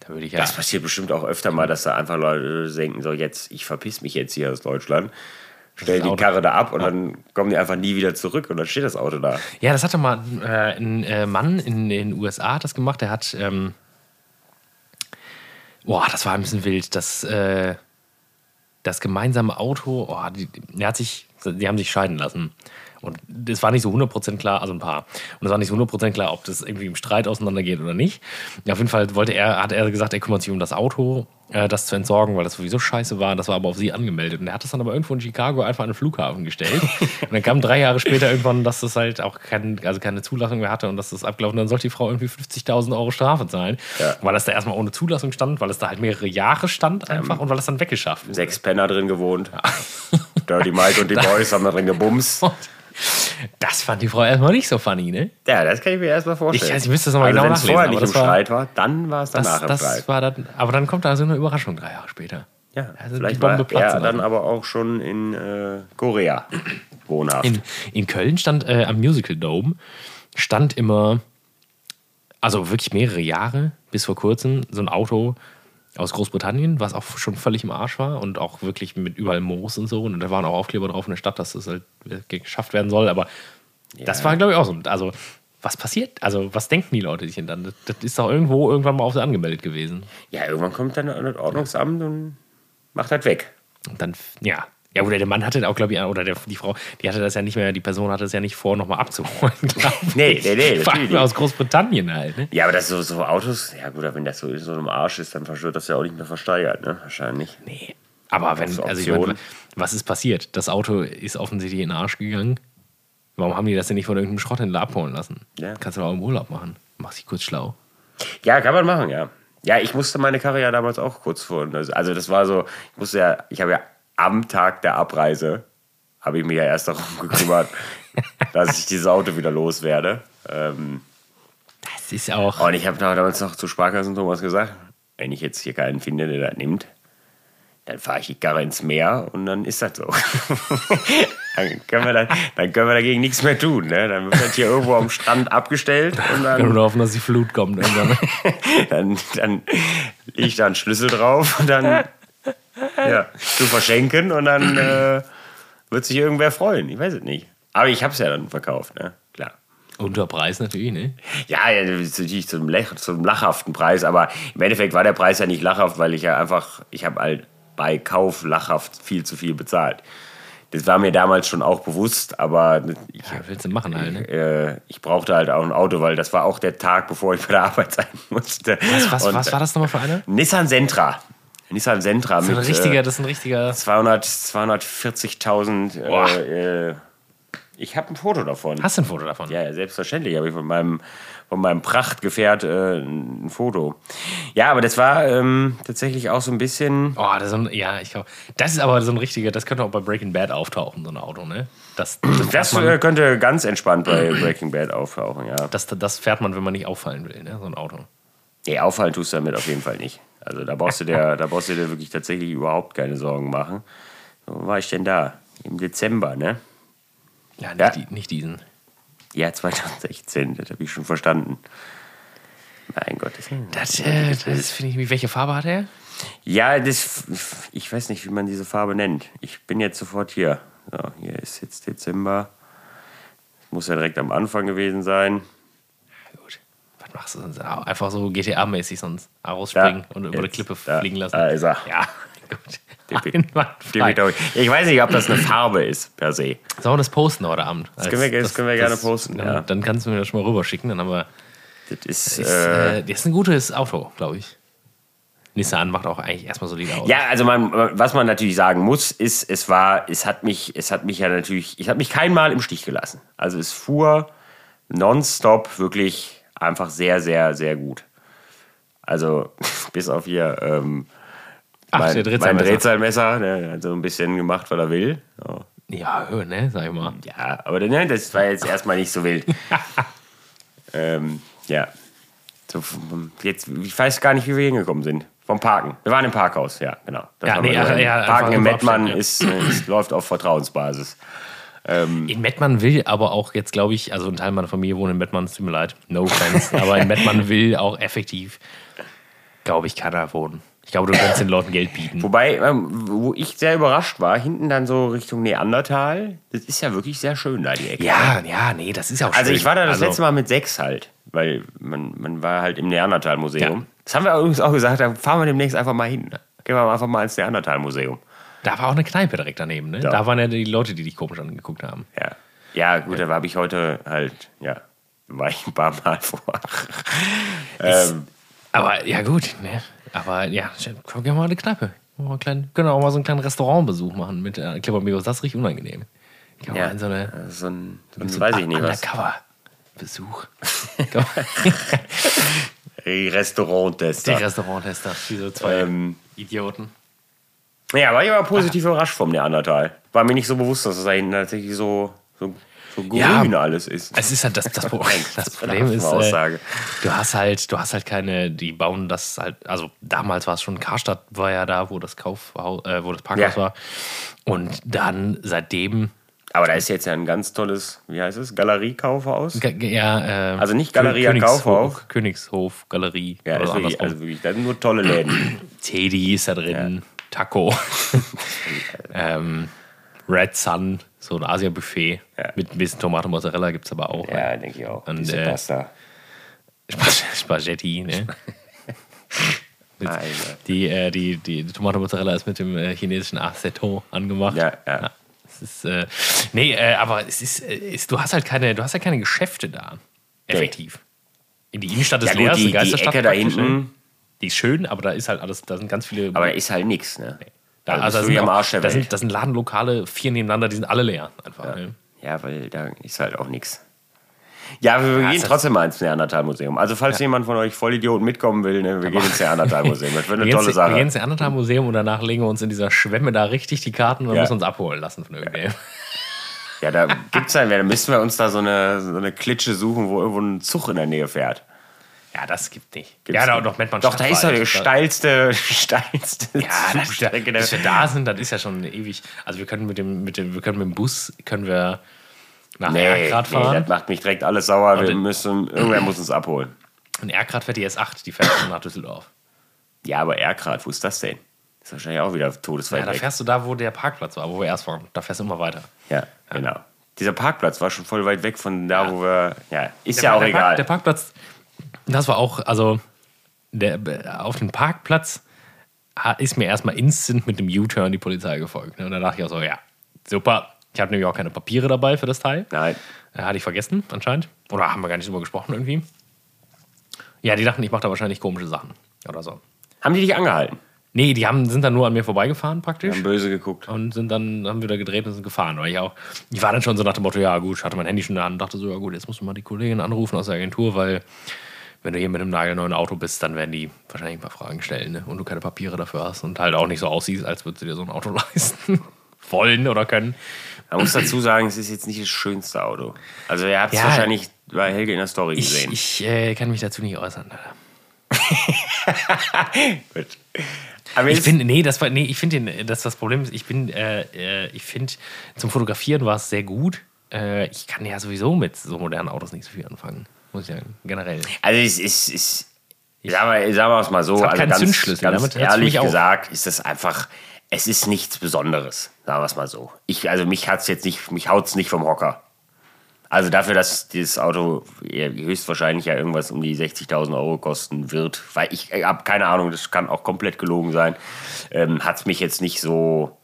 Da würde ich ja. Das passiert bestimmt auch öfter mal, dass da einfach Leute denken, so jetzt, ich verpiss mich jetzt hier aus Deutschland, stell die Karre da ab und dann kommen die einfach nie wieder zurück und dann steht das Auto da. Ja, das hatte mal äh, ein äh, Mann in den USA hat das gemacht. Der hat, ähm, boah, das war ein bisschen wild. Das, äh, das gemeinsame Auto, oh, die, der hat sich, die haben sich scheiden lassen. Und das war nicht so 100% klar, also ein paar. Und es war nicht so 100% klar, ob das irgendwie im Streit auseinandergeht oder nicht. Ja, auf jeden Fall wollte er, hat er gesagt, er kümmert sich um das Auto, äh, das zu entsorgen, weil das sowieso scheiße war. Das war aber auf sie angemeldet. Und er hat das dann aber irgendwo in Chicago einfach an den Flughafen gestellt. (laughs) und dann kam drei Jahre später irgendwann, dass das halt auch kein, also keine Zulassung mehr hatte und dass das abgelaufen Dann sollte die Frau irgendwie 50.000 Euro Strafe zahlen, Ja. weil das da erstmal ohne Zulassung stand, weil es da halt mehrere Jahre stand einfach und weil es dann weggeschafft wurde. Sechs Penner drin gewohnt. Dirty Mike und die (laughs) Boys haben da drin gebumst. Das fand die Frau erstmal nicht so funny, ne? Ja, das kann ich mir erstmal vorstellen. Ich- also ich müsste das noch mal also genau wenn es nachlesen, vorher aber nicht im war- Streit war, dann war es danach Das, im Streit. war dann, aber dann kommt da so eine Überraschung drei Jahre später. Ja, Also vielleicht die Bombe war er dann aber auch schon in äh, Korea wohnhaft. In, in Köln stand äh, am Musical Dome, stand immer, also wirklich mehrere Jahre, bis vor kurzem, so ein Auto aus Großbritannien, was auch schon völlig im Arsch war und auch wirklich mit überall Moos und so. Und da waren auch Aufkleber drauf in der Stadt, dass das halt geschafft werden soll. Aber das war, glaube ich, auch so. Also, was passiert? Also, was denken die Leute sich denn dann? Das, das ist doch irgendwo irgendwann mal auf sie angemeldet gewesen. ja, irgendwann kommt dann das Ordnungsamt und macht das weg. Und dann, ja. Ja, oder der Mann hatte auch, glaube ich, oder der, die Frau, die hatte das ja nicht mehr, die Person hatte es ja nicht vor, nochmal abzuholen, (laughs) glaube ich. Nee, nee, nee, Vor allem aus Großbritannien halt, ne? Ja, aber das so, so Autos, ja gut, aber wenn das so in so einem Arsch ist, dann wird das ja auch nicht mehr versteigert, ne? Wahrscheinlich. Nee. Aber wenn, also ich meine, was ist passiert? Das Auto ist offensichtlich in den Arsch gegangen. Warum haben die das denn nicht von irgendeinem Schrotthändler abholen lassen? Ja. Kannst du auch im Urlaub machen. Mach dich kurz schlau. Ja, kann man machen, ja. Ja, ich musste meine Karre ja damals auch kurz vor. Also also das war so, ich musste ja, ich habe ja am Tag der Abreise, habe ich mich ja erst darum gekümmert, (laughs) dass ich dieses Auto wieder loswerde. Ähm, Das ist auch. und ich habe damals noch zu Sparkassen Thomas gesagt, wenn ich jetzt hier keinen finde, der das nimmt, dann fahre ich die Karre ins Meer und dann ist das so. (laughs) dann, können wir dann, dann können wir dagegen nichts mehr tun. Ne? Dann wird das hier irgendwo am Strand abgestellt und dann nur hoffen, dass die Flut kommt (laughs) dann, dann liegt da ein Schlüssel drauf und dann ja, zu verschenken und dann äh, wird sich irgendwer freuen. Ich weiß es nicht. Aber ich habe es ja dann verkauft, ne? Klar. Unter Preis natürlich, ne? Ja, ja, natürlich zum, Lach, zum lachhaften Preis, aber im Endeffekt war der Preis ja nicht lachhaft, weil ich ja einfach, ich habe halt bei Kauf lachhaft viel zu viel bezahlt. Das war mir damals schon auch bewusst, aber ich, Ja, willst du machen halt, ne? äh, ich brauchte halt auch ein Auto, weil das war auch der Tag, bevor ich bei der Arbeit (laughs) sein musste. Was, was, Und, was war das nochmal für eine? Nissan Sentra. Nissan Sentra Das ist mit ein richtiger, äh, das ist ein richtiger. 200 240.000. Boah. Äh, äh, ich habe ein Foto davon. Hast du ein Foto davon? Ja, selbstverständlich habe ich von meinem, von meinem Prachtgefährt äh, ein Foto. Ja, aber das war ähm, tatsächlich auch so ein bisschen. Oh, das ist ein, ja, ich glaube, das ist aber so ein richtiger, das könnte auch bei Breaking Bad auftauchen, so ein Auto, ne? Das, das, (clears throat) Das man, könnte ganz entspannt bei Breaking Bad auftauchen, ja. das, das fährt man, wenn man nicht auffallen will, ne? So ein Auto. Nee, auffallen tust du damit auf jeden Fall nicht. Also da brauchst du dir, da brauchst du dir wirklich tatsächlich überhaupt keine Sorgen machen. Wo war ich denn da? Im Dezember, ne? Ja, nicht, Ja. Die, nicht diesen. Ja, 2016, das habe ich schon verstanden. Mein Gott. Das Das, äh, das finde ich, wie- welche Farbe hat er? Ja, das, ich weiß nicht, wie man diese Farbe nennt. Ich bin jetzt sofort hier. So, hier ist jetzt Dezember. Muss ja direkt am Anfang gewesen sein. Machst du sonst? Ah, Einfach so GTA-mäßig sonst rausspringen und über die Klippe da, fliegen lassen. Da ist er. Ja, (laughs) gut. Ich weiß nicht, ob das eine Farbe ist, per se. Sollen wir das posten heute Abend? Das können wir- das können wir gerne posten, Dann, ja. dann kannst du mir das schon mal rüberschicken. Dann haben wir. Das ist, Ist, äh, äh, das ist ein gutes Auto, glaube ich. Nissan macht auch eigentlich erstmal solide Autos. Ja, also man, was man natürlich sagen muss, ist, es war, es hat mich, es hat mich ja natürlich, ich habe mich kein Mal im Stich gelassen. Also es fuhr nonstop wirklich einfach sehr, sehr, sehr gut. Also (laughs) bis auf hier ähm, Ach, mein, der mein Drehzahlmesser. Drehzahlmesser, der hat so ein bisschen gemacht, was er will. So. Ja, ne, sag ich mal. Ja, aber ne, das war jetzt erstmal nicht so wild. (laughs) ähm, ja. So, jetzt, ich weiß gar nicht, wie wir hingekommen sind. Vom Parken. Wir waren im Parkhaus, ja, genau. Das Ja, nee, gesagt. ja, Parken im Mettmann ja. ist, ist, läuft auf Vertrauensbasis. Ähm, In Mettmann will aber auch jetzt, glaube ich, also ein Teil meiner Familie wohnt in Mettmann, es tut mir leid, no offense, (laughs) aber in Mettmann will auch effektiv, glaube ich, keiner wohnen. Ich glaube, du kannst den Leuten Geld bieten. Wobei, ähm, wo ich sehr überrascht war, hinten dann so Richtung Neandertal, das ist ja wirklich sehr schön da, die Ecke. Ja, ja, nee, das ist auch Also schön. ich war da das Also, letzte Mal mit sechs halt, weil man, man war halt im Neandertal-Museum. Ja. Das haben wir übrigens auch gesagt, da fahren wir demnächst einfach mal hin. Gehen wir einfach mal ins Neandertal-Museum. Da war auch eine Kneipe direkt daneben, ne? Ja. Da waren ja die Leute, die dich komisch angeguckt haben. Ja, ja gut, da habe ich heute halt, ja, war ich ein paar Mal (laughs) vor. ähm, Aber ja, gut, ne? Aber ja, guck ja mal eine Kneipe. Mal einen kleinen, können auch mal so einen kleinen Restaurantbesuch machen mit äh, Clippermigos. Das ist richtig unangenehm. Kann ja, so eine so ein, so ein so weiß ich nicht was. Undercover-Besuch. (laughs) Restauranttester. Der Restauranttester, diese zwei Ähm, Idioten. Ja, war ich aber positiv überrascht vom Neandertal. War mir nicht so bewusst, dass es da hinten tatsächlich so, so, so grün Ja. alles ist. Es ist halt das, das, Pro- (laughs) das ist Problem ist, äh, du hast halt, du hast halt keine, die bauen das halt, also damals war es schon Karstadt war ja da, wo das Kaufhaus, äh, wo das Parkhaus Ja. war. Und dann seitdem, Aber da ist jetzt ja ein ganz tolles, wie heißt es, Galeriekaufhaus. ja, äh, Also nicht Galeria Königshof- Kaufhof. Königshof Galerie. Ja, ist wirklich, also wirklich, da sind nur tolle Läden. (clears throat) Teddy ist da drin, Taco, (laughs) ähm, Red Sun, so ein Asia-Buffet Ja. mit ein bisschen Tomate Mozzarella gibt es aber auch. ja, denke ich auch. Und, äh, Pasta. Spag- (laughs) Spaghetti, ne? Die, äh, die, die, die Tomate Mozzarella ist mit dem äh, chinesischen Aceton angemacht. Ja, ja. Es ist, äh, nee, äh, aber es ist, äh, ist, du hast halt keine, du hast halt keine Geschäfte da. Effektiv. In die Innenstadt ist Ja, leer, gut, die, die Geisterstadt Ecke da ne? hinten, Die ist schön, aber da ist halt alles, da sind ganz viele. aber da ist halt nichts, ne? da, also also da bist du sind, am Arsch der da, Welt. sind, da sind Ladenlokale, vier nebeneinander, die sind alle leer. Einfach. Ne? Ja, weil da ist halt auch nichts. Ja, wir Ja, gehen trotzdem mal ins Neandertal-Museum. Also, falls jemand von euch Vollidioten mitkommen will, ne, wir gehen ins Neandertal-Museum. Das wird eine tolle ins- wir gehen Sache. ins Neandertal-Museum und danach legen wir uns in dieser Schwemme da richtig die Karten und Ja. müssen uns abholen lassen von irgendwem. Ja, da gibt's dann, da müssen wir uns da so eine, so eine Klitsche suchen, wo irgendwo ein Zug in der Nähe fährt. Ja, das gibt nicht. Gibt's ja, doch, nicht. doch, Mettmann Doch, da ist doch die steilste, (laughs) steilste Ja, das, Zugstrecke. dass der- wir da sind, das ist ja schon ewig. Also wir können mit dem, mit dem, wir können mit dem Bus können wir nach Nee, Erkrad nee, fahren. das macht mich direkt alles sauer. Wir müssen, irgendwer muss uns abholen. Und Erkrad fährt die S8, die fährt schon nach Düsseldorf. Ja, aber Erkrad, wo ist das denn? Ist wahrscheinlich auch wieder todesweit Ja, da fährst du da, wo der Parkplatz war, wo wir erst waren. Da fährst du immer weiter. Ja, genau. Dieser Parkplatz war schon voll weit weg von da, wo wir. Ja, ist Der- ja auch der egal. Park, der Parkplatz, das war auch, also der, auf dem Parkplatz ist mir erstmal instant mit dem U-Turn die Polizei gefolgt. Ne? Und da dachte ich auch so, ja, super. Ich habe nämlich auch keine Papiere dabei für das Teil. Nein. Äh, hatte ich vergessen, anscheinend. Oder haben wir gar nicht drüber gesprochen irgendwie. Ja, die dachten, ich mache da wahrscheinlich komische Sachen oder so. Haben die dich angehalten? Nee, die haben, sind dann nur an mir vorbeigefahren praktisch. Haben böse geguckt. Und sind dann, haben wieder gedreht und sind gefahren. Weil ich auch, ich war dann schon so nach dem Motto, ja gut, ich hatte mein Handy schon da und dachte so, ja gut, jetzt musst du mal die Kollegin anrufen aus der Agentur, weil wenn du hier mit einem nagelneuen Auto bist, dann werden die wahrscheinlich ein paar Fragen stellen ne? und du keine Papiere dafür hast und halt auch nicht so aussiehst, als würdest du dir so ein Auto (laughs) leisten wollen oder können. Man muss dazu sagen, es ist jetzt nicht das schönste Auto. Also, ihr habt es Ja. wahrscheinlich bei Helge in der Story Ich, gesehen. ich äh, kann mich dazu nicht äußern. (laughs) Gut. Aber Ich finde, nee, das war, nee, ich finde, das das Problem ist, ich bin, äh, äh, ich finde, zum Fotografieren war es sehr gut. Äh, ich kann ja sowieso mit so modernen Autos nicht so viel anfangen, muss ich sagen, generell. Also es ist, ist sagen wir, sagen wir es mal so, Es hat also keinen ganz, Zündschlüssel, ganz ehrlich gesagt, ist das einfach, es ist nichts Besonderes, sagen wir es mal so. Ich, also mich hat's jetzt nicht, mich haut's nicht vom Hocker. Also dafür, dass dieses Auto höchstwahrscheinlich ja irgendwas um die 60.000 Euro kosten wird, weil ich habe keine Ahnung, das kann auch komplett gelogen sein, ähm, hat's mich jetzt nicht so,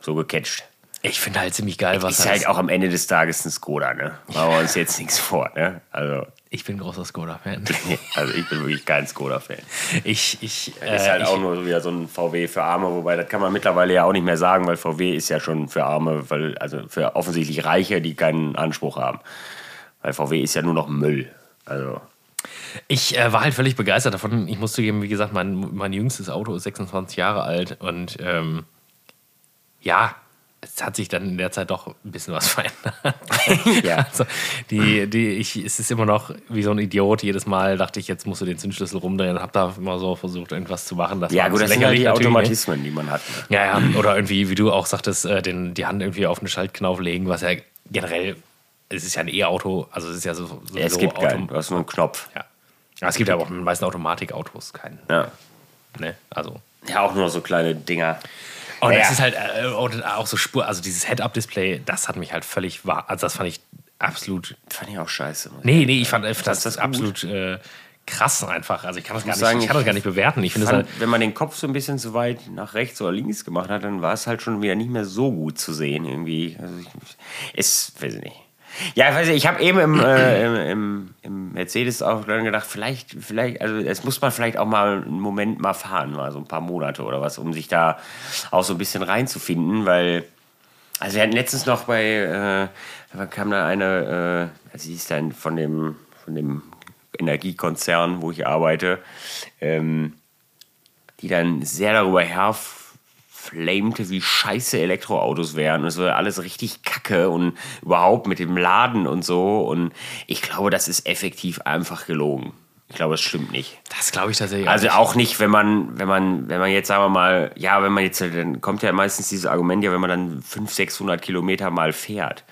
so gecatcht. Ich finde halt ziemlich geil, was Ist halt auch am Ende des Tages ein Skoda, ne? Machen wir uns jetzt nichts vor, ne? Also, Ich bin großer Skoda-Fan. (laughs) also ich bin wirklich kein Skoda-Fan. Ich, ich, Das ist äh, halt ich, auch nur wieder so ein VW für Arme, wobei das kann man mittlerweile ja auch nicht mehr sagen, weil VW ist ja schon für Arme, weil, also für offensichtlich Reiche, die keinen Anspruch haben. Weil VW ist ja nur noch Müll. Also, ich äh, war halt völlig begeistert davon. Ich muss zugeben, wie gesagt, mein, mein jüngstes Auto ist 26 Jahre alt und ähm, ja, es hat sich dann in der Zeit doch ein bisschen was (laughs) verändert. Ja. Also, die, die, ich, es ist immer noch wie so ein Idiot. Jedes Mal dachte ich, jetzt musst du den Zündschlüssel rumdrehen und habe da immer so versucht, irgendwas zu machen. Das Ja, gut, das sind ja die? Automatismen, die man hat. Ne? Ja, ja, oder irgendwie, wie du auch sagtest, äh, den, die Hand irgendwie auf einen Schaltknauf legen, was ja generell, es ist ja ein E-Auto, also es ist ja so. so Ja, es so gibt Auto- keinen, du hast nur einen Knopf. Ja. Aber es gibt ja auch in den meisten Automatikautos keinen. Ja. Ne? Also. ja, auch nur so kleine Dinger. Und Ja. es ist halt äh, auch so Spur, also dieses Head-Up-Display, das hat mich halt völlig wahr. Also das fand ich absolut. Fand ich auch scheiße. Nee, nee, ich fand das, das gut? absolut äh, krass einfach. Also ich kann das gar muss nicht, sagen, ich kann das ich gar nicht bewerten. Ich finde halt. wenn man den Kopf so ein bisschen zu weit nach rechts oder links gemacht hat, dann war es halt schon wieder nicht mehr so gut zu sehen irgendwie. Also ich, es, weiß ich nicht. Ja, ich weiß nicht, ich habe eben im, äh, im, im, Mercedes auch gedacht, vielleicht, vielleicht, also es muss man vielleicht auch mal einen Moment mal fahren, mal so ein paar Monate oder was, um sich da auch so ein bisschen reinzufinden, weil, also wir hatten letztens noch bei, äh, kam da eine, äh, also sie ist dann von dem, von dem Energiekonzern, wo ich arbeite, ähm, die dann sehr darüber herflamete, wie scheiße Elektroautos wären. Und es wäre alles richtig kacke und überhaupt mit dem Laden und so. Und ich glaube, das ist effektiv einfach gelogen. Ich glaube, das stimmt nicht. Das glaube ich tatsächlich. Also auch nicht, wenn man, wenn man, wenn man jetzt, sagen wir mal, ja, wenn man jetzt, dann kommt ja meistens dieses Argument, ja, wenn man dann 500, 600 Kilometer mal fährt.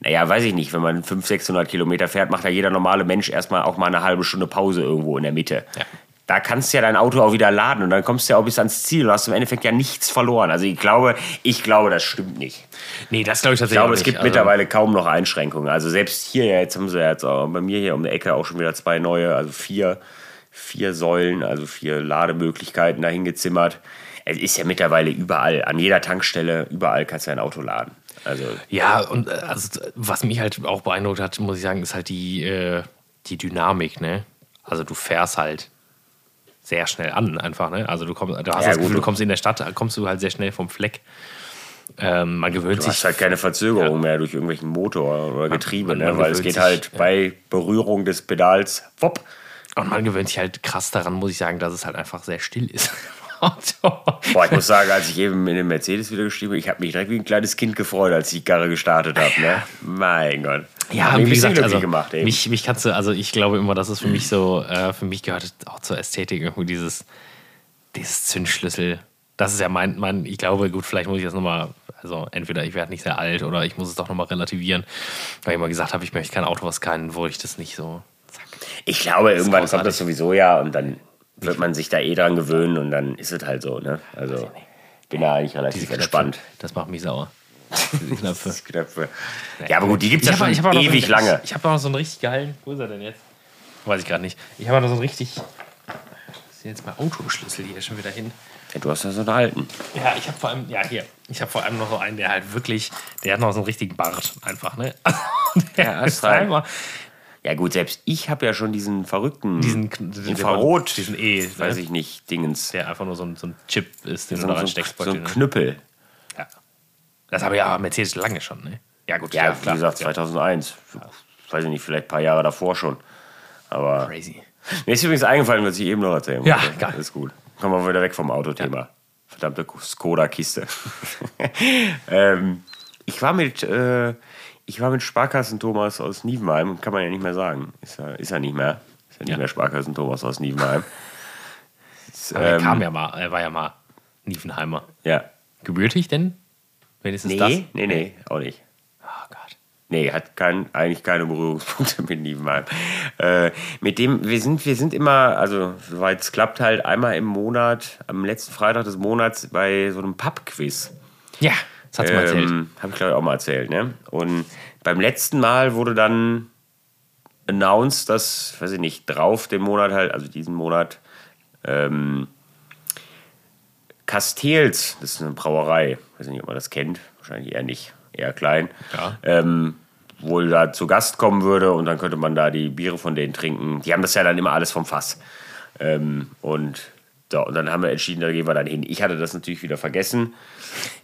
Naja, weiß ich nicht, wenn man 500, 600 Kilometer fährt, macht ja jeder normale Mensch erstmal auch mal eine halbe Stunde Pause irgendwo in der Mitte. Ja. Da kannst du ja dein Auto auch wieder laden und dann kommst du ja auch bis ans Ziel und hast im Endeffekt ja nichts verloren. Also ich glaube, ich glaube, das stimmt nicht. Nee, das glaube ich Ich tatsächlich glaube, auch es nicht. gibt Also- mittlerweile kaum noch Einschränkungen. Also selbst hier, ja, jetzt haben sie ja jetzt auch bei mir hier um die Ecke auch schon wieder zwei neue, also vier, vier Säulen, also vier Lademöglichkeiten dahin gezimmert. Es ist ja mittlerweile überall, an jeder Tankstelle, überall kannst du ein Auto laden. Also Ja, und äh, also, was mich halt auch beeindruckt hat, muss ich sagen, ist halt die, äh, die Dynamik, ne? Also du fährst halt sehr schnell an, einfach, ne? Also du kommst, du hast Ja, das gut. Gefühl, du kommst in der Stadt, kommst du halt sehr schnell vom Fleck. Ähm, man gewöhnt du sich hast halt keine Verzögerung mehr durch irgendwelchen Motor oder Getriebe, man- ne? man weil es geht sich, halt ja. bei Berührung des Pedals, wopp. und man gewöhnt sich halt krass daran, muss ich sagen, dass es halt einfach sehr still ist. (laughs) Boah, ich muss sagen, als ich eben in den Mercedes wieder gestiegen bin, ich habe mich direkt wie ein kleines Kind gefreut, als ich die Karre gestartet habe. Ne? Mein Gott. Ja, wie gesagt, also, gemacht eben. mich, mich kannst du, also ich glaube immer, dass es für mich so, äh, für mich gehört auch zur Ästhetik irgendwie dieses, dieses Zündschlüssel. Das ist ja mein, mein, ich glaube, gut, vielleicht muss ich das nochmal, also entweder ich werde nicht sehr alt oder ich muss es doch nochmal relativieren, weil ich immer gesagt habe, ich möchte kein Auto, was kann, wo ich das nicht so, zack. Ich glaube, irgendwann kommt das sowieso ja und dann wird man sich da eh dran gewöhnen und dann ist es halt so. Ne? Also bin da eigentlich relativ entspannt. Das macht mich sauer. Diese Knöpfe. Knöpfe. Ja, aber gut, die gibt es ja hab- schon hab noch so ewig einen- lange. Ich, ich habe noch so einen richtig geilen, wo ist er denn jetzt? Weiß ich gerade nicht. Ich habe noch so einen richtig, was ist jetzt mein Autoschlüssel hier schon wieder hin? Ja, du hast ja so einen alten. Ja, ich habe vor allem, ja hier, ich habe vor allem noch so einen, der halt wirklich, der hat noch so einen richtigen Bart einfach, ne? (laughs) der Ja, ist einmal Ja gut, selbst ich habe ja schon diesen verrückten diesen Infrarot, diesen E, weiß ne? ich nicht, Dingens. der einfach nur so ein, so ein Chip ist, den so, du da so, reinsteckst. so ein ne? Knüppel. Ja. Das habe ich ja Mercedes lange schon, ne? Ja gut, Ja, ja, wie klar. gesagt, 2001. Weiß ich nicht, vielleicht ein paar Jahre davor schon. Aber Crazy. mir ist übrigens eingefallen, was ich eben noch erzählen Ja, wollte. geil. Ist gut. Kommen wir wieder weg vom Autothema. Verdammte Skoda-Kiste. (laughs) ähm, ich war mit, äh, ich war mit Sparkassen Thomas aus Nievenheim, kann man ja nicht mehr sagen. Ist er, ist er nicht mehr. Ist ja nicht Ja. mehr Sparkassen Thomas aus Nievenheim. Ist, (laughs) Aber er ähm, kam ja mal, er war ja mal Niefenheimer. ja. Gebürtig denn? Wenigstens Nee, das? nee, nee, auch nicht. Oh Gott. Nee, hat kein, eigentlich keine Berührungspunkte (laughs) mit Nievenheim. Äh, mit dem, wir sind, wir sind immer, also soweit es klappt, halt einmal im Monat, am letzten Freitag des Monats bei so einem Pub-Quiz. Ja, das hat's mal erzählt. Ähm, Habe ich glaube ich auch mal erzählt, ne? Und beim letzten Mal wurde dann announced, dass, weiß ich nicht, drauf den Monat halt, also diesen Monat, ähm, Castells, das ist eine Brauerei, weiß nicht, ob man das kennt, wahrscheinlich eher nicht, eher klein, Ja. ähm, wohl da zu Gast kommen würde und dann könnte man da die Biere von denen trinken. Die haben das ja dann immer alles vom Fass. Ähm, und, so, und dann haben wir entschieden, da gehen wir dann hin. Ich hatte das natürlich wieder vergessen.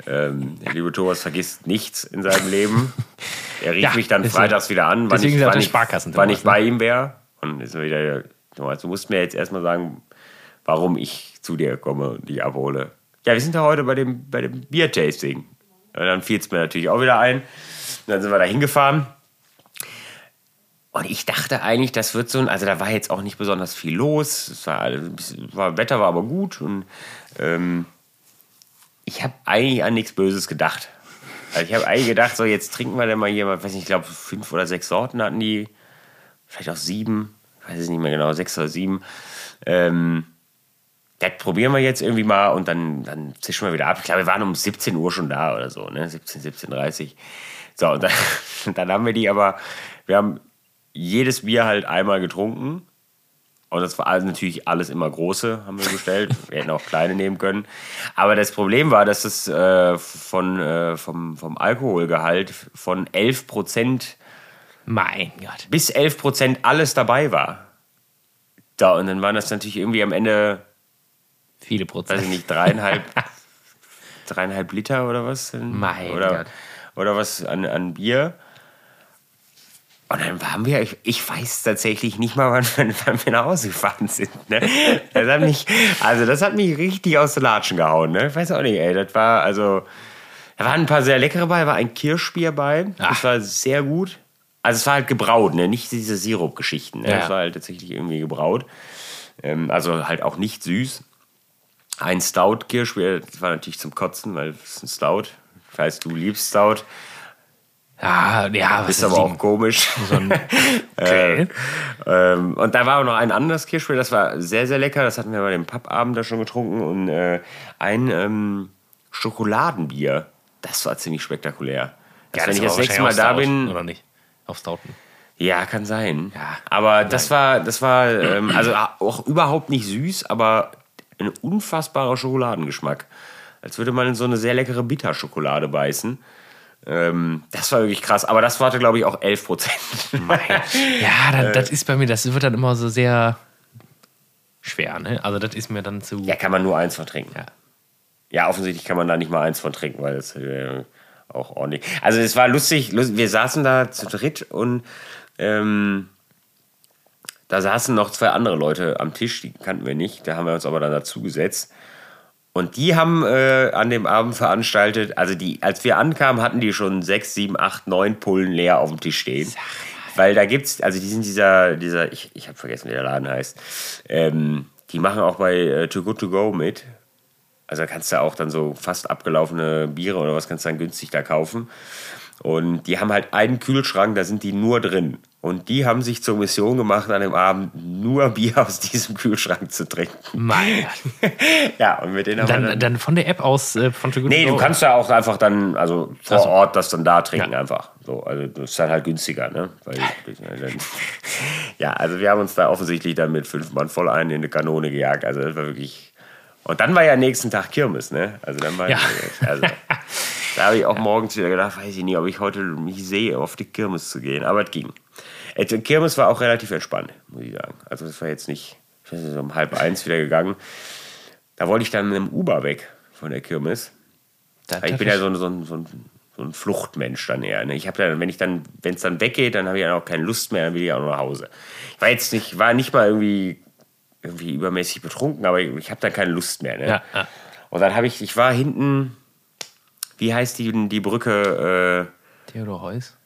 Ähm, der liebe Thomas vergisst nichts in seinem Leben. Er rief Ja, mich dann freitags wieder an, wann ich, wann ich, wann ich ne? bei ihm wäre. Und ist wieder, du musst mir jetzt erstmal sagen, warum ich zu dir komme und dich abhole. Ja, wir sind ja heute bei dem, bei dem Biertasting. Dann fiel es mir natürlich auch wieder ein. Und dann sind wir da hingefahren. Und ich dachte eigentlich, das wird so ein, also da war jetzt auch nicht besonders viel los. Es war, war Wetter war aber gut und ähm, ich habe eigentlich an nichts Böses gedacht. Also ich habe eigentlich gedacht, so jetzt trinken wir denn mal hier, weiß nicht, ich glaube fünf oder sechs Sorten hatten die, vielleicht auch sieben, ich weiß es nicht mehr genau, sechs oder sieben. Ähm, das probieren wir jetzt irgendwie mal und dann, dann zischen wir wieder ab. Ich glaube, wir waren um 17 Uhr schon da oder so, ne? 17, 17.30 Uhr. So, und dann, (laughs) dann haben wir die aber, wir haben jedes Bier halt einmal getrunken. Und das war natürlich alles immer große, haben wir bestellt. (laughs) wir hätten auch kleine nehmen können. Aber das Problem war, dass es äh, von, äh, vom, vom Alkoholgehalt von 11 Prozent Mein Gott. bis 11 Prozent alles dabei war. Da, und dann waren das natürlich irgendwie am Ende, Viele weiß Prozent. ich nicht, dreieinhalb, (laughs) dreieinhalb Liter oder was? Mein oder, Gott. oder was an, an Bier. Und dann waren wir, ich, ich weiß tatsächlich nicht mal, (laughs) wann, wir- wann wir nach Hause gefahren sind. Ne? Das hat mich, also das hat mich richtig aus den Latschen gehauen. Ne? Ich weiß auch nicht, ey. Das war, also, da waren ein paar sehr leckere bei, war ein Kirschbier bei. Ach. Das war sehr gut. Also es war halt gebraut, ne? nicht diese Sirup-Geschichten. Ne? Ja. Es war halt tatsächlich irgendwie gebraut. Ähm, also halt auch nicht süß. Ein Stout-Kirschbier, das war natürlich zum Kotzen, weil es ist ein Stout. Ich weiß, du liebst Stout. Ja, ja, was Ist ist aber auch komisch. so (laughs) okay. Ähm, und da war auch noch ein anderes Kirschbier, das war sehr, sehr lecker. Das hatten wir bei dem Pappabend da schon getrunken. Und äh, ein ähm, Schokoladenbier, das war ziemlich spektakulär. Das, Ja, wenn ich das nächste Mal da Stout, bin. Oder nicht? Auf Stouten. Ja, kann sein. Ja. Aber das war, das war ähm, also auch überhaupt nicht süß, aber ein unfassbarer Schokoladengeschmack. Als würde man in so eine sehr leckere Bitterschokolade beißen. Ähm, das war wirklich krass. Aber das hatte, glaube ich, auch 11 Prozent. (laughs) Ja, das, das ist bei mir, das wird dann immer so sehr schwer, ne? Also das ist mir dann zu. ja, kann man nur eins von trinken. Ja. Ja, offensichtlich kann man da nicht mal eins von trinken, weil es äh, auch ordentlich. Also es war lustig, lust- wir saßen da zu dritt und ähm, da saßen noch zwei andere Leute am Tisch, die kannten wir nicht, da haben wir uns aber dann dazu gesetzt. Und die haben äh, an dem Abend veranstaltet, also die, als wir ankamen, hatten die schon sechs, sieben, acht, neun Pullen leer auf dem Tisch stehen. Weil da gibt's, also die sind dieser, dieser, ich, ich habe vergessen, wie der Laden heißt. Ähm, die machen auch bei äh, Too Good To Go mit. Also da kannst du auch dann so fast abgelaufene Biere oder was kannst du dann günstig da kaufen. Und die haben halt einen Kühlschrank, da sind die nur drin. Und die haben sich zur Mission gemacht, an dem Abend nur Bier (laughs) aus diesem Kühlschrank zu trinken. Mein Gott. (laughs) Ja, und mit denen haben wir Dann, dann, dann von der App aus äh, von Too Nee, du kannst ja auch einfach dann, also vor Ach so. Ort das dann da trinken Ja. einfach. So, also das ist dann halt günstiger, ne? Weil, (laughs) dann, ja, also wir haben uns da offensichtlich dann mit fünf Mann voll einen in eine Kanone gejagt. Also das war wirklich. Und dann war ja nächsten Tag Kirmes, ne? Also dann war Ja. also, da habe ich auch morgens wieder gedacht, weiß ich nicht, ob ich heute mich sehe, auf die Kirmes zu gehen. Aber es ging. Die Kirmes war auch relativ entspannt, muss ich sagen. Also das war jetzt nicht, ich weiß nicht, so um halb eins wieder gegangen. Da wollte ich dann mit dem Uber weg von der Kirmes. Ich bin ja so ein, so so so ein Fluchtmensch dann eher. Ne? Ich habe dann, wenn ich dann, wenn es dann weggeht, dann habe ich dann auch keine Lust mehr, dann will ich auch nach Hause. Ich war jetzt nicht, war nicht mal irgendwie, irgendwie übermäßig betrunken, aber ich, ich habe dann keine Lust mehr. Ne? Ja, ja. Und dann habe ich, ich war hinten, wie heißt die, die Brücke? Äh, Theodor Heuss?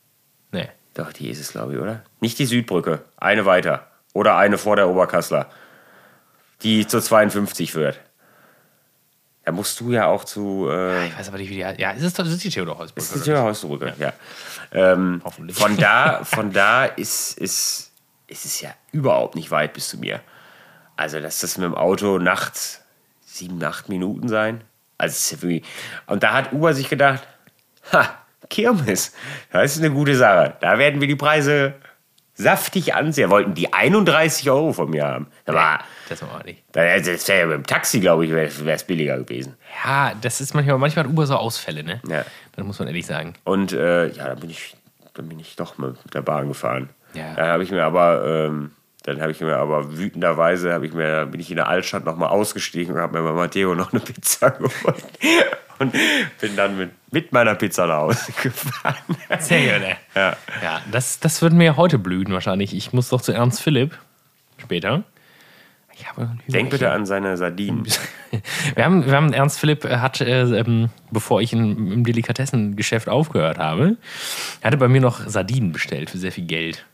Nee. doch, die ist es, glaube ich, oder? Nicht die Südbrücke, eine weiter. Oder eine vor der Oberkassler, die zur 52 führt. Da musst du ja auch zu. Äh, Ich weiß aber nicht, wie die heißt. Ja, ist es doch, das ist die Theodor Heuss? Das ist die Türhausbrücke, ja. Ähm, Hoffentlich. Von da, (laughs) von da ist, ist, ist es ja überhaupt nicht weit bis zu mir. Also, dass das mit dem Auto nachts sieben, acht Minuten sein. Also. Und da hat Uber sich gedacht: Ha, Kirmes, das ist eine gute Sache. Da werden wir die Preise saftig ansehen. Wollten die 31 Euro von mir haben. Da war, Das war auch nicht. das wäre ja mit dem Taxi, glaube ich, wäre es billiger gewesen. Ja, das ist manchmal, manchmal hat Uber so Ausfälle, ne? Ja. Das muss man ehrlich sagen. Und äh, ja, dann bin ich, dann bin ich doch mit der Bahn gefahren. Ja. Dann habe ich mir aber, ähm, dann habe ich mir aber wütenderweise, habe ich mir, bin ich in der Altstadt nochmal ausgestiegen und habe mir bei Matteo noch eine Pizza (laughs) geholt. Und bin dann mit, mit meiner Pizza nach Hause gefahren. Sehr gerne. Ja. Ja, das, das wird mir heute blühen wahrscheinlich. Ich muss doch zu Ernst Philipp später. Ich habe ein Denk bitte an seine Sardinen. (laughs) Wir haben, wir haben Ernst Philipp hat, äh, ähm, bevor ich in, im Delikatessengeschäft aufgehört habe, hatte bei mir noch Sardinen bestellt für sehr viel Geld.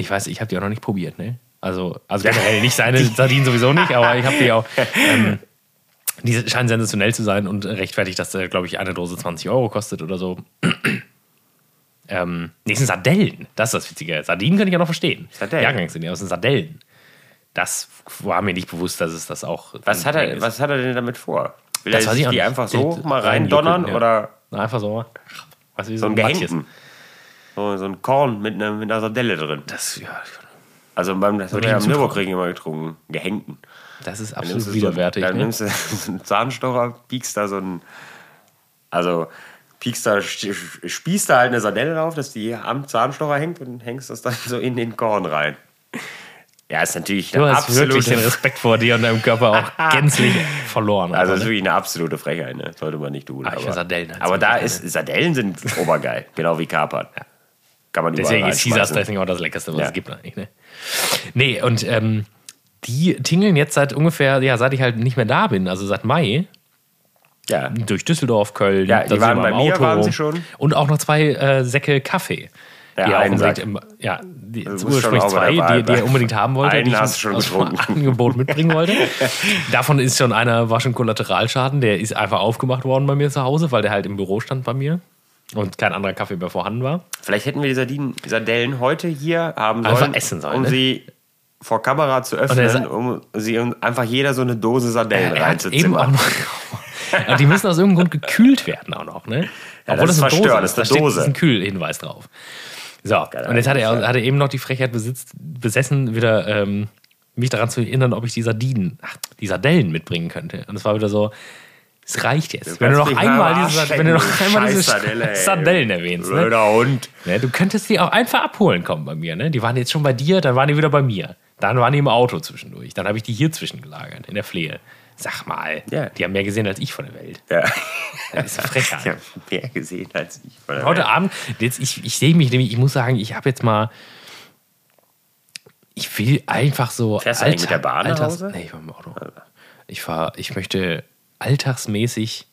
Ich weiß, ich habe die auch noch nicht probiert, ne? Also, also (laughs) generell nicht seine Sardinen sowieso nicht, aber ich habe die auch. (laughs) Ähm, die scheinen sensationell zu sein und rechtfertigt, dass, äh, glaube ich, eine Dose 20 Euro kostet oder so. (clears throat) ähm, nee, es sind Sardellen. Das ist das Witzige. Sardinen kann ich ja noch verstehen. Sardellen. Jahrgangs sind ja, aber es sind Sardellen. Das war mir nicht bewusst, dass es das auch. Was hat, ein er, ist. was hat er denn damit vor? Will Das er die nicht. einfach so mal reindonnern ja. oder Na, einfach so. Was wie so ein Matjes. Gehängten? So, so ein Korn mit einer, mit einer Sardelle drin. Das, ja, Also beim, das haben wir ja am Nürburgring immer getrunken. Gehängten. das ist Dann absolut du widerwärtig. So, dann ne? nimmst du (laughs) so einen Zahnstocher, piekst da so ein. Also piekst da, spießt da halt eine Sardelle drauf, dass die am Zahnstocher hängt und hängst das dann so in den Korn rein. Ja, ist natürlich Du eine hast wirklich absolute, den Respekt vor dir und deinem Körper auch (laughs) gänzlich verloren. also das ist ne? wirklich eine absolute Frechheit, ne? Sollte man nicht tun. Ich aber Sardellen halt aber da ist, Sardellen sind obergeil, (laughs) genau wie Kapern. Kann man Deswegen ist Caesars reinschmeißen. Dressing auch das Leckerste, was Ja. es gibt eigentlich. Ne? Nee, und ähm, die tingeln jetzt seit ungefähr, ja, seit ich halt nicht mehr da bin, also seit Mai, Ja, durch Düsseldorf, Köln. Ja, die waren wir bei mir, waren sie schon. Und auch noch zwei äh, Säcke Kaffee. Ja, die einen unbedingt Sack. im, ja, die, bist ursprünglich zwei, die, die er unbedingt haben wollte, Einen die ich hast du schon aus (laughs) dem. Angebot mitbringen wollte. (laughs) Davon ist schon einer, war schon Kollateralschaden, der ist einfach aufgemacht worden bei mir zu Hause, weil der halt im Büro stand bei mir und kein anderer Kaffee mehr vorhanden war. Vielleicht hätten wir die Sardinen, Sardellen heute hier haben Einfach sollen, essen sollen, um ne? sie vor Kamera zu öffnen, um sie um einfach jeder so eine Dose Sardellen auch reinzuzimmern. (laughs) die müssen aus irgendeinem Grund gekühlt werden auch noch, ne? das ist eine verstörend, das ist Da eine steht Dose. ein Kühlhinweis drauf. So, und jetzt hat er, hat er eben noch die Frechheit besitzt, besessen, wieder ähm, mich daran zu erinnern, ob ich die Sardinen, ach, die Sardellen mitbringen könnte. Und es war wieder so, es reicht jetzt. wenn du noch einmal mal diese, wenn du noch du einmal diese Sardelle. Sardellen erwähnst, ne? Blöder Hund. Ne, du könntest die auch einfach abholen kommen bei mir. Ne? Die waren jetzt schon bei dir, dann waren die wieder bei mir. Dann waren die im Auto zwischendurch. Dann habe ich die hier zwischengelagert, in der Flehe. Sag mal, Ja. die haben mehr gesehen als ich von der Welt. Ja. Das ist eine Frechheit. (laughs) Ich habe mehr gesehen als ich. von der Heute Welt. Abend, jetzt, ich, ich sehe mich nämlich, ich muss sagen, ich habe jetzt mal. Ich will einfach so. Fährst du eigentlich mit der Bahn nach Hause? Nee, ich war im Auto. Ich, fahr, ich möchte alltagsmäßig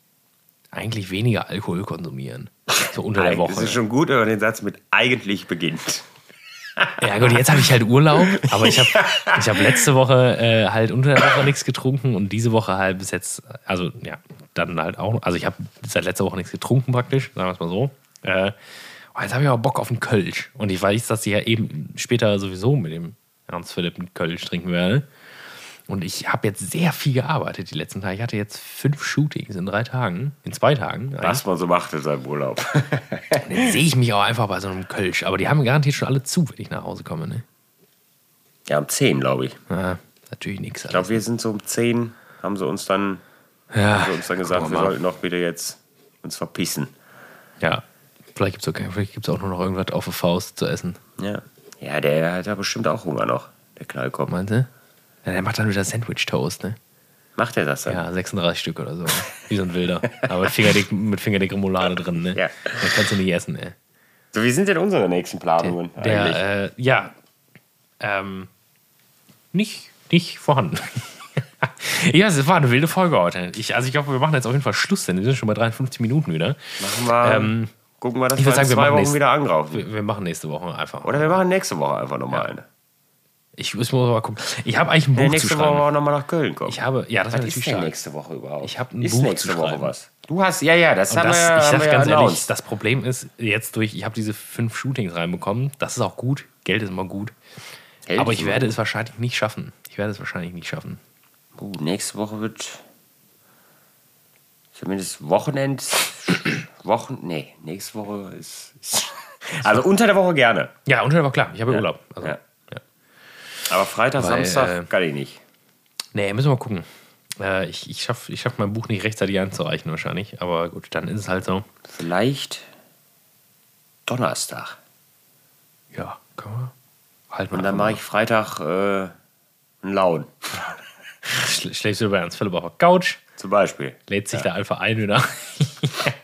eigentlich weniger Alkohol konsumieren. So unter der Woche. ist schon gut, wenn man den Satz mit eigentlich beginnt. Ja gut, jetzt habe ich halt Urlaub, aber ich habe (laughs) ich hab letzte Woche äh, halt unter der Woche nichts getrunken und diese Woche halt bis jetzt, also ja, dann halt auch, also ich habe seit letzter Woche nichts getrunken praktisch, sagen wir es mal so. Äh, oh, jetzt habe ich aber Bock auf einen Kölsch und ich weiß, dass ich ja eben später sowieso mit dem Ernst Philipp einen Kölsch trinken werde. Und ich habe jetzt sehr viel gearbeitet die letzten Tage. Ich hatte jetzt fünf Shootings in drei Tagen, in zwei Tagen. Was man so macht in seinem Urlaub. (laughs) Dann sehe ich mich auch einfach bei so einem Kölsch. Aber die haben garantiert schon alle zu, wenn ich nach Hause komme. Ne? Ja, um 10, glaube ich. Ja, natürlich nichts. Ich glaube, wir sind so um 10, haben sie uns dann, Ja, haben sie uns dann gesagt, wir wir mal. sollten doch bitte jetzt uns verpissen. Ja, vielleicht gibt es auch, vielleicht gibt's auch nur noch irgendwas auf der Faust zu essen. Ja. Ja, der hat ja bestimmt auch Hunger noch, der Knallkopf. Meinst du? Ja, der macht dann wieder Sandwich-Toast, ne? Macht er das dann? Ja, 36 Stück oder so. Wie so ein Wilder. Aber mit fingerdick, mit fingerdick Remoulade drin, ne? Ja. Das kannst du nicht essen, ey. So, wie sind denn unsere nächsten Planungen eigentlich? Der, äh, ja, ähm, nicht, nicht vorhanden. (laughs) ja, es war eine wilde Folge heute. Ich, also ich glaube, wir machen jetzt auf jeden Fall Schluss, denn wir sind schon bei 53 Minuten wieder. Machen wir, Ähm, gucken wir, dass ich wir sagen, wir zwei machen Wochen nächst- wieder angraufen. Wir, wir machen nächste Woche einfach. Oder wir machen nächste Woche einfach nochmal Ja. eine. Ich muss mal gucken. Ich habe eigentlich ein Buch Nee, zu nächste Woche schreiben. auch nochmal nach Köln kommen. Ich habe, ja, das Was natürlich ist denn stark. nächste Woche überhaupt? Ich hab ein ist Buch nächste zu Woche was. Du hast, ja, ja, das Und haben das, wir ja, ich haben wir ja ganz ehrlich, das Problem ist jetzt durch, ich habe diese fünf Shootings reinbekommen. Das ist auch gut. Geld ist immer gut. Geld Aber ich werde es wahrscheinlich nicht schaffen. Ich werde es wahrscheinlich nicht schaffen. Uh, nächste Woche wird zumindest Wochenend. Wochen. Nee, nächste Woche ist. ist (laughs) also unter der Woche gerne. Ja, unter der Woche, klar. Ich habe Urlaub. Also, Ja. Ja. Aber Freitag, Weil, Samstag äh, kann ich nicht. Nee, müssen wir mal gucken. Äh, ich ich schaffe ich schaff mein Buch nicht rechtzeitig einzureichen wahrscheinlich. Aber gut, dann ist es halt so. Vielleicht Donnerstag. Ja, kann man. Halt. Und dann mache ich Freitag äh, einen Laun. (laughs) Schl schläfst du bei Ernst Philipp auf der Couch, Zum Beispiel. lädt sich da einfach ein wieder. (laughs)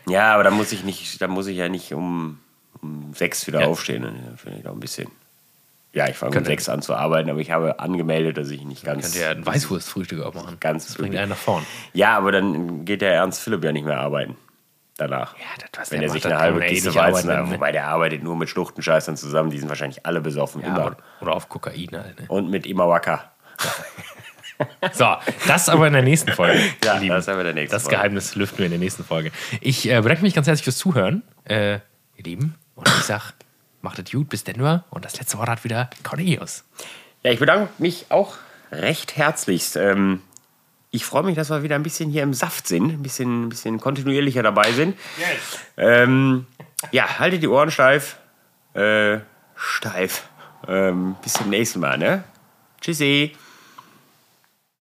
Ja, aber da muss ich nicht, da muss ich ja nicht um, um sechs wieder Ja. aufstehen. Dann finde ich auch ein bisschen. Ja, ich fange um sechs an zu arbeiten, aber ich habe angemeldet, dass ich nicht ganz. Könnt ihr ja ein Weißwurstfrühstück auch machen. Ganz das bringt einen nach vorn. Ja, aber dann geht der Ernst Philipp ja nicht mehr arbeiten. Danach. Ja, das, was Wenn der er sich eine halbe eh Kiste Weizen arbeiten, ne? Wobei der arbeitet nur mit Schluchtenscheißern zusammen, die sind wahrscheinlich alle besoffen. Ja, immer. oder, auf Kokain halt. Ne? Und mit Imawaka. (laughs) So, das aber in der nächsten Folge. (laughs) Ja, Lieben. das haben wir in der nächsten Das Folge. Geheimnis lüften wir in der nächsten Folge. Ich äh, bedanke mich ganz herzlich fürs Zuhören, äh, ihr Lieben. Und ich sag, macht es gut, bis Denver. Und das letzte Wort hat wieder Cornelius. Ja, ich bedanke mich auch recht herzlichst. Ähm, ich freue mich, dass wir wieder ein bisschen hier im Saft sind, ein bisschen, ein bisschen kontinuierlicher dabei sind. Ähm, ja, haltet die Ohren steif. Äh, steif. Ähm, bis zum nächsten Mal, ne? Tschüssi.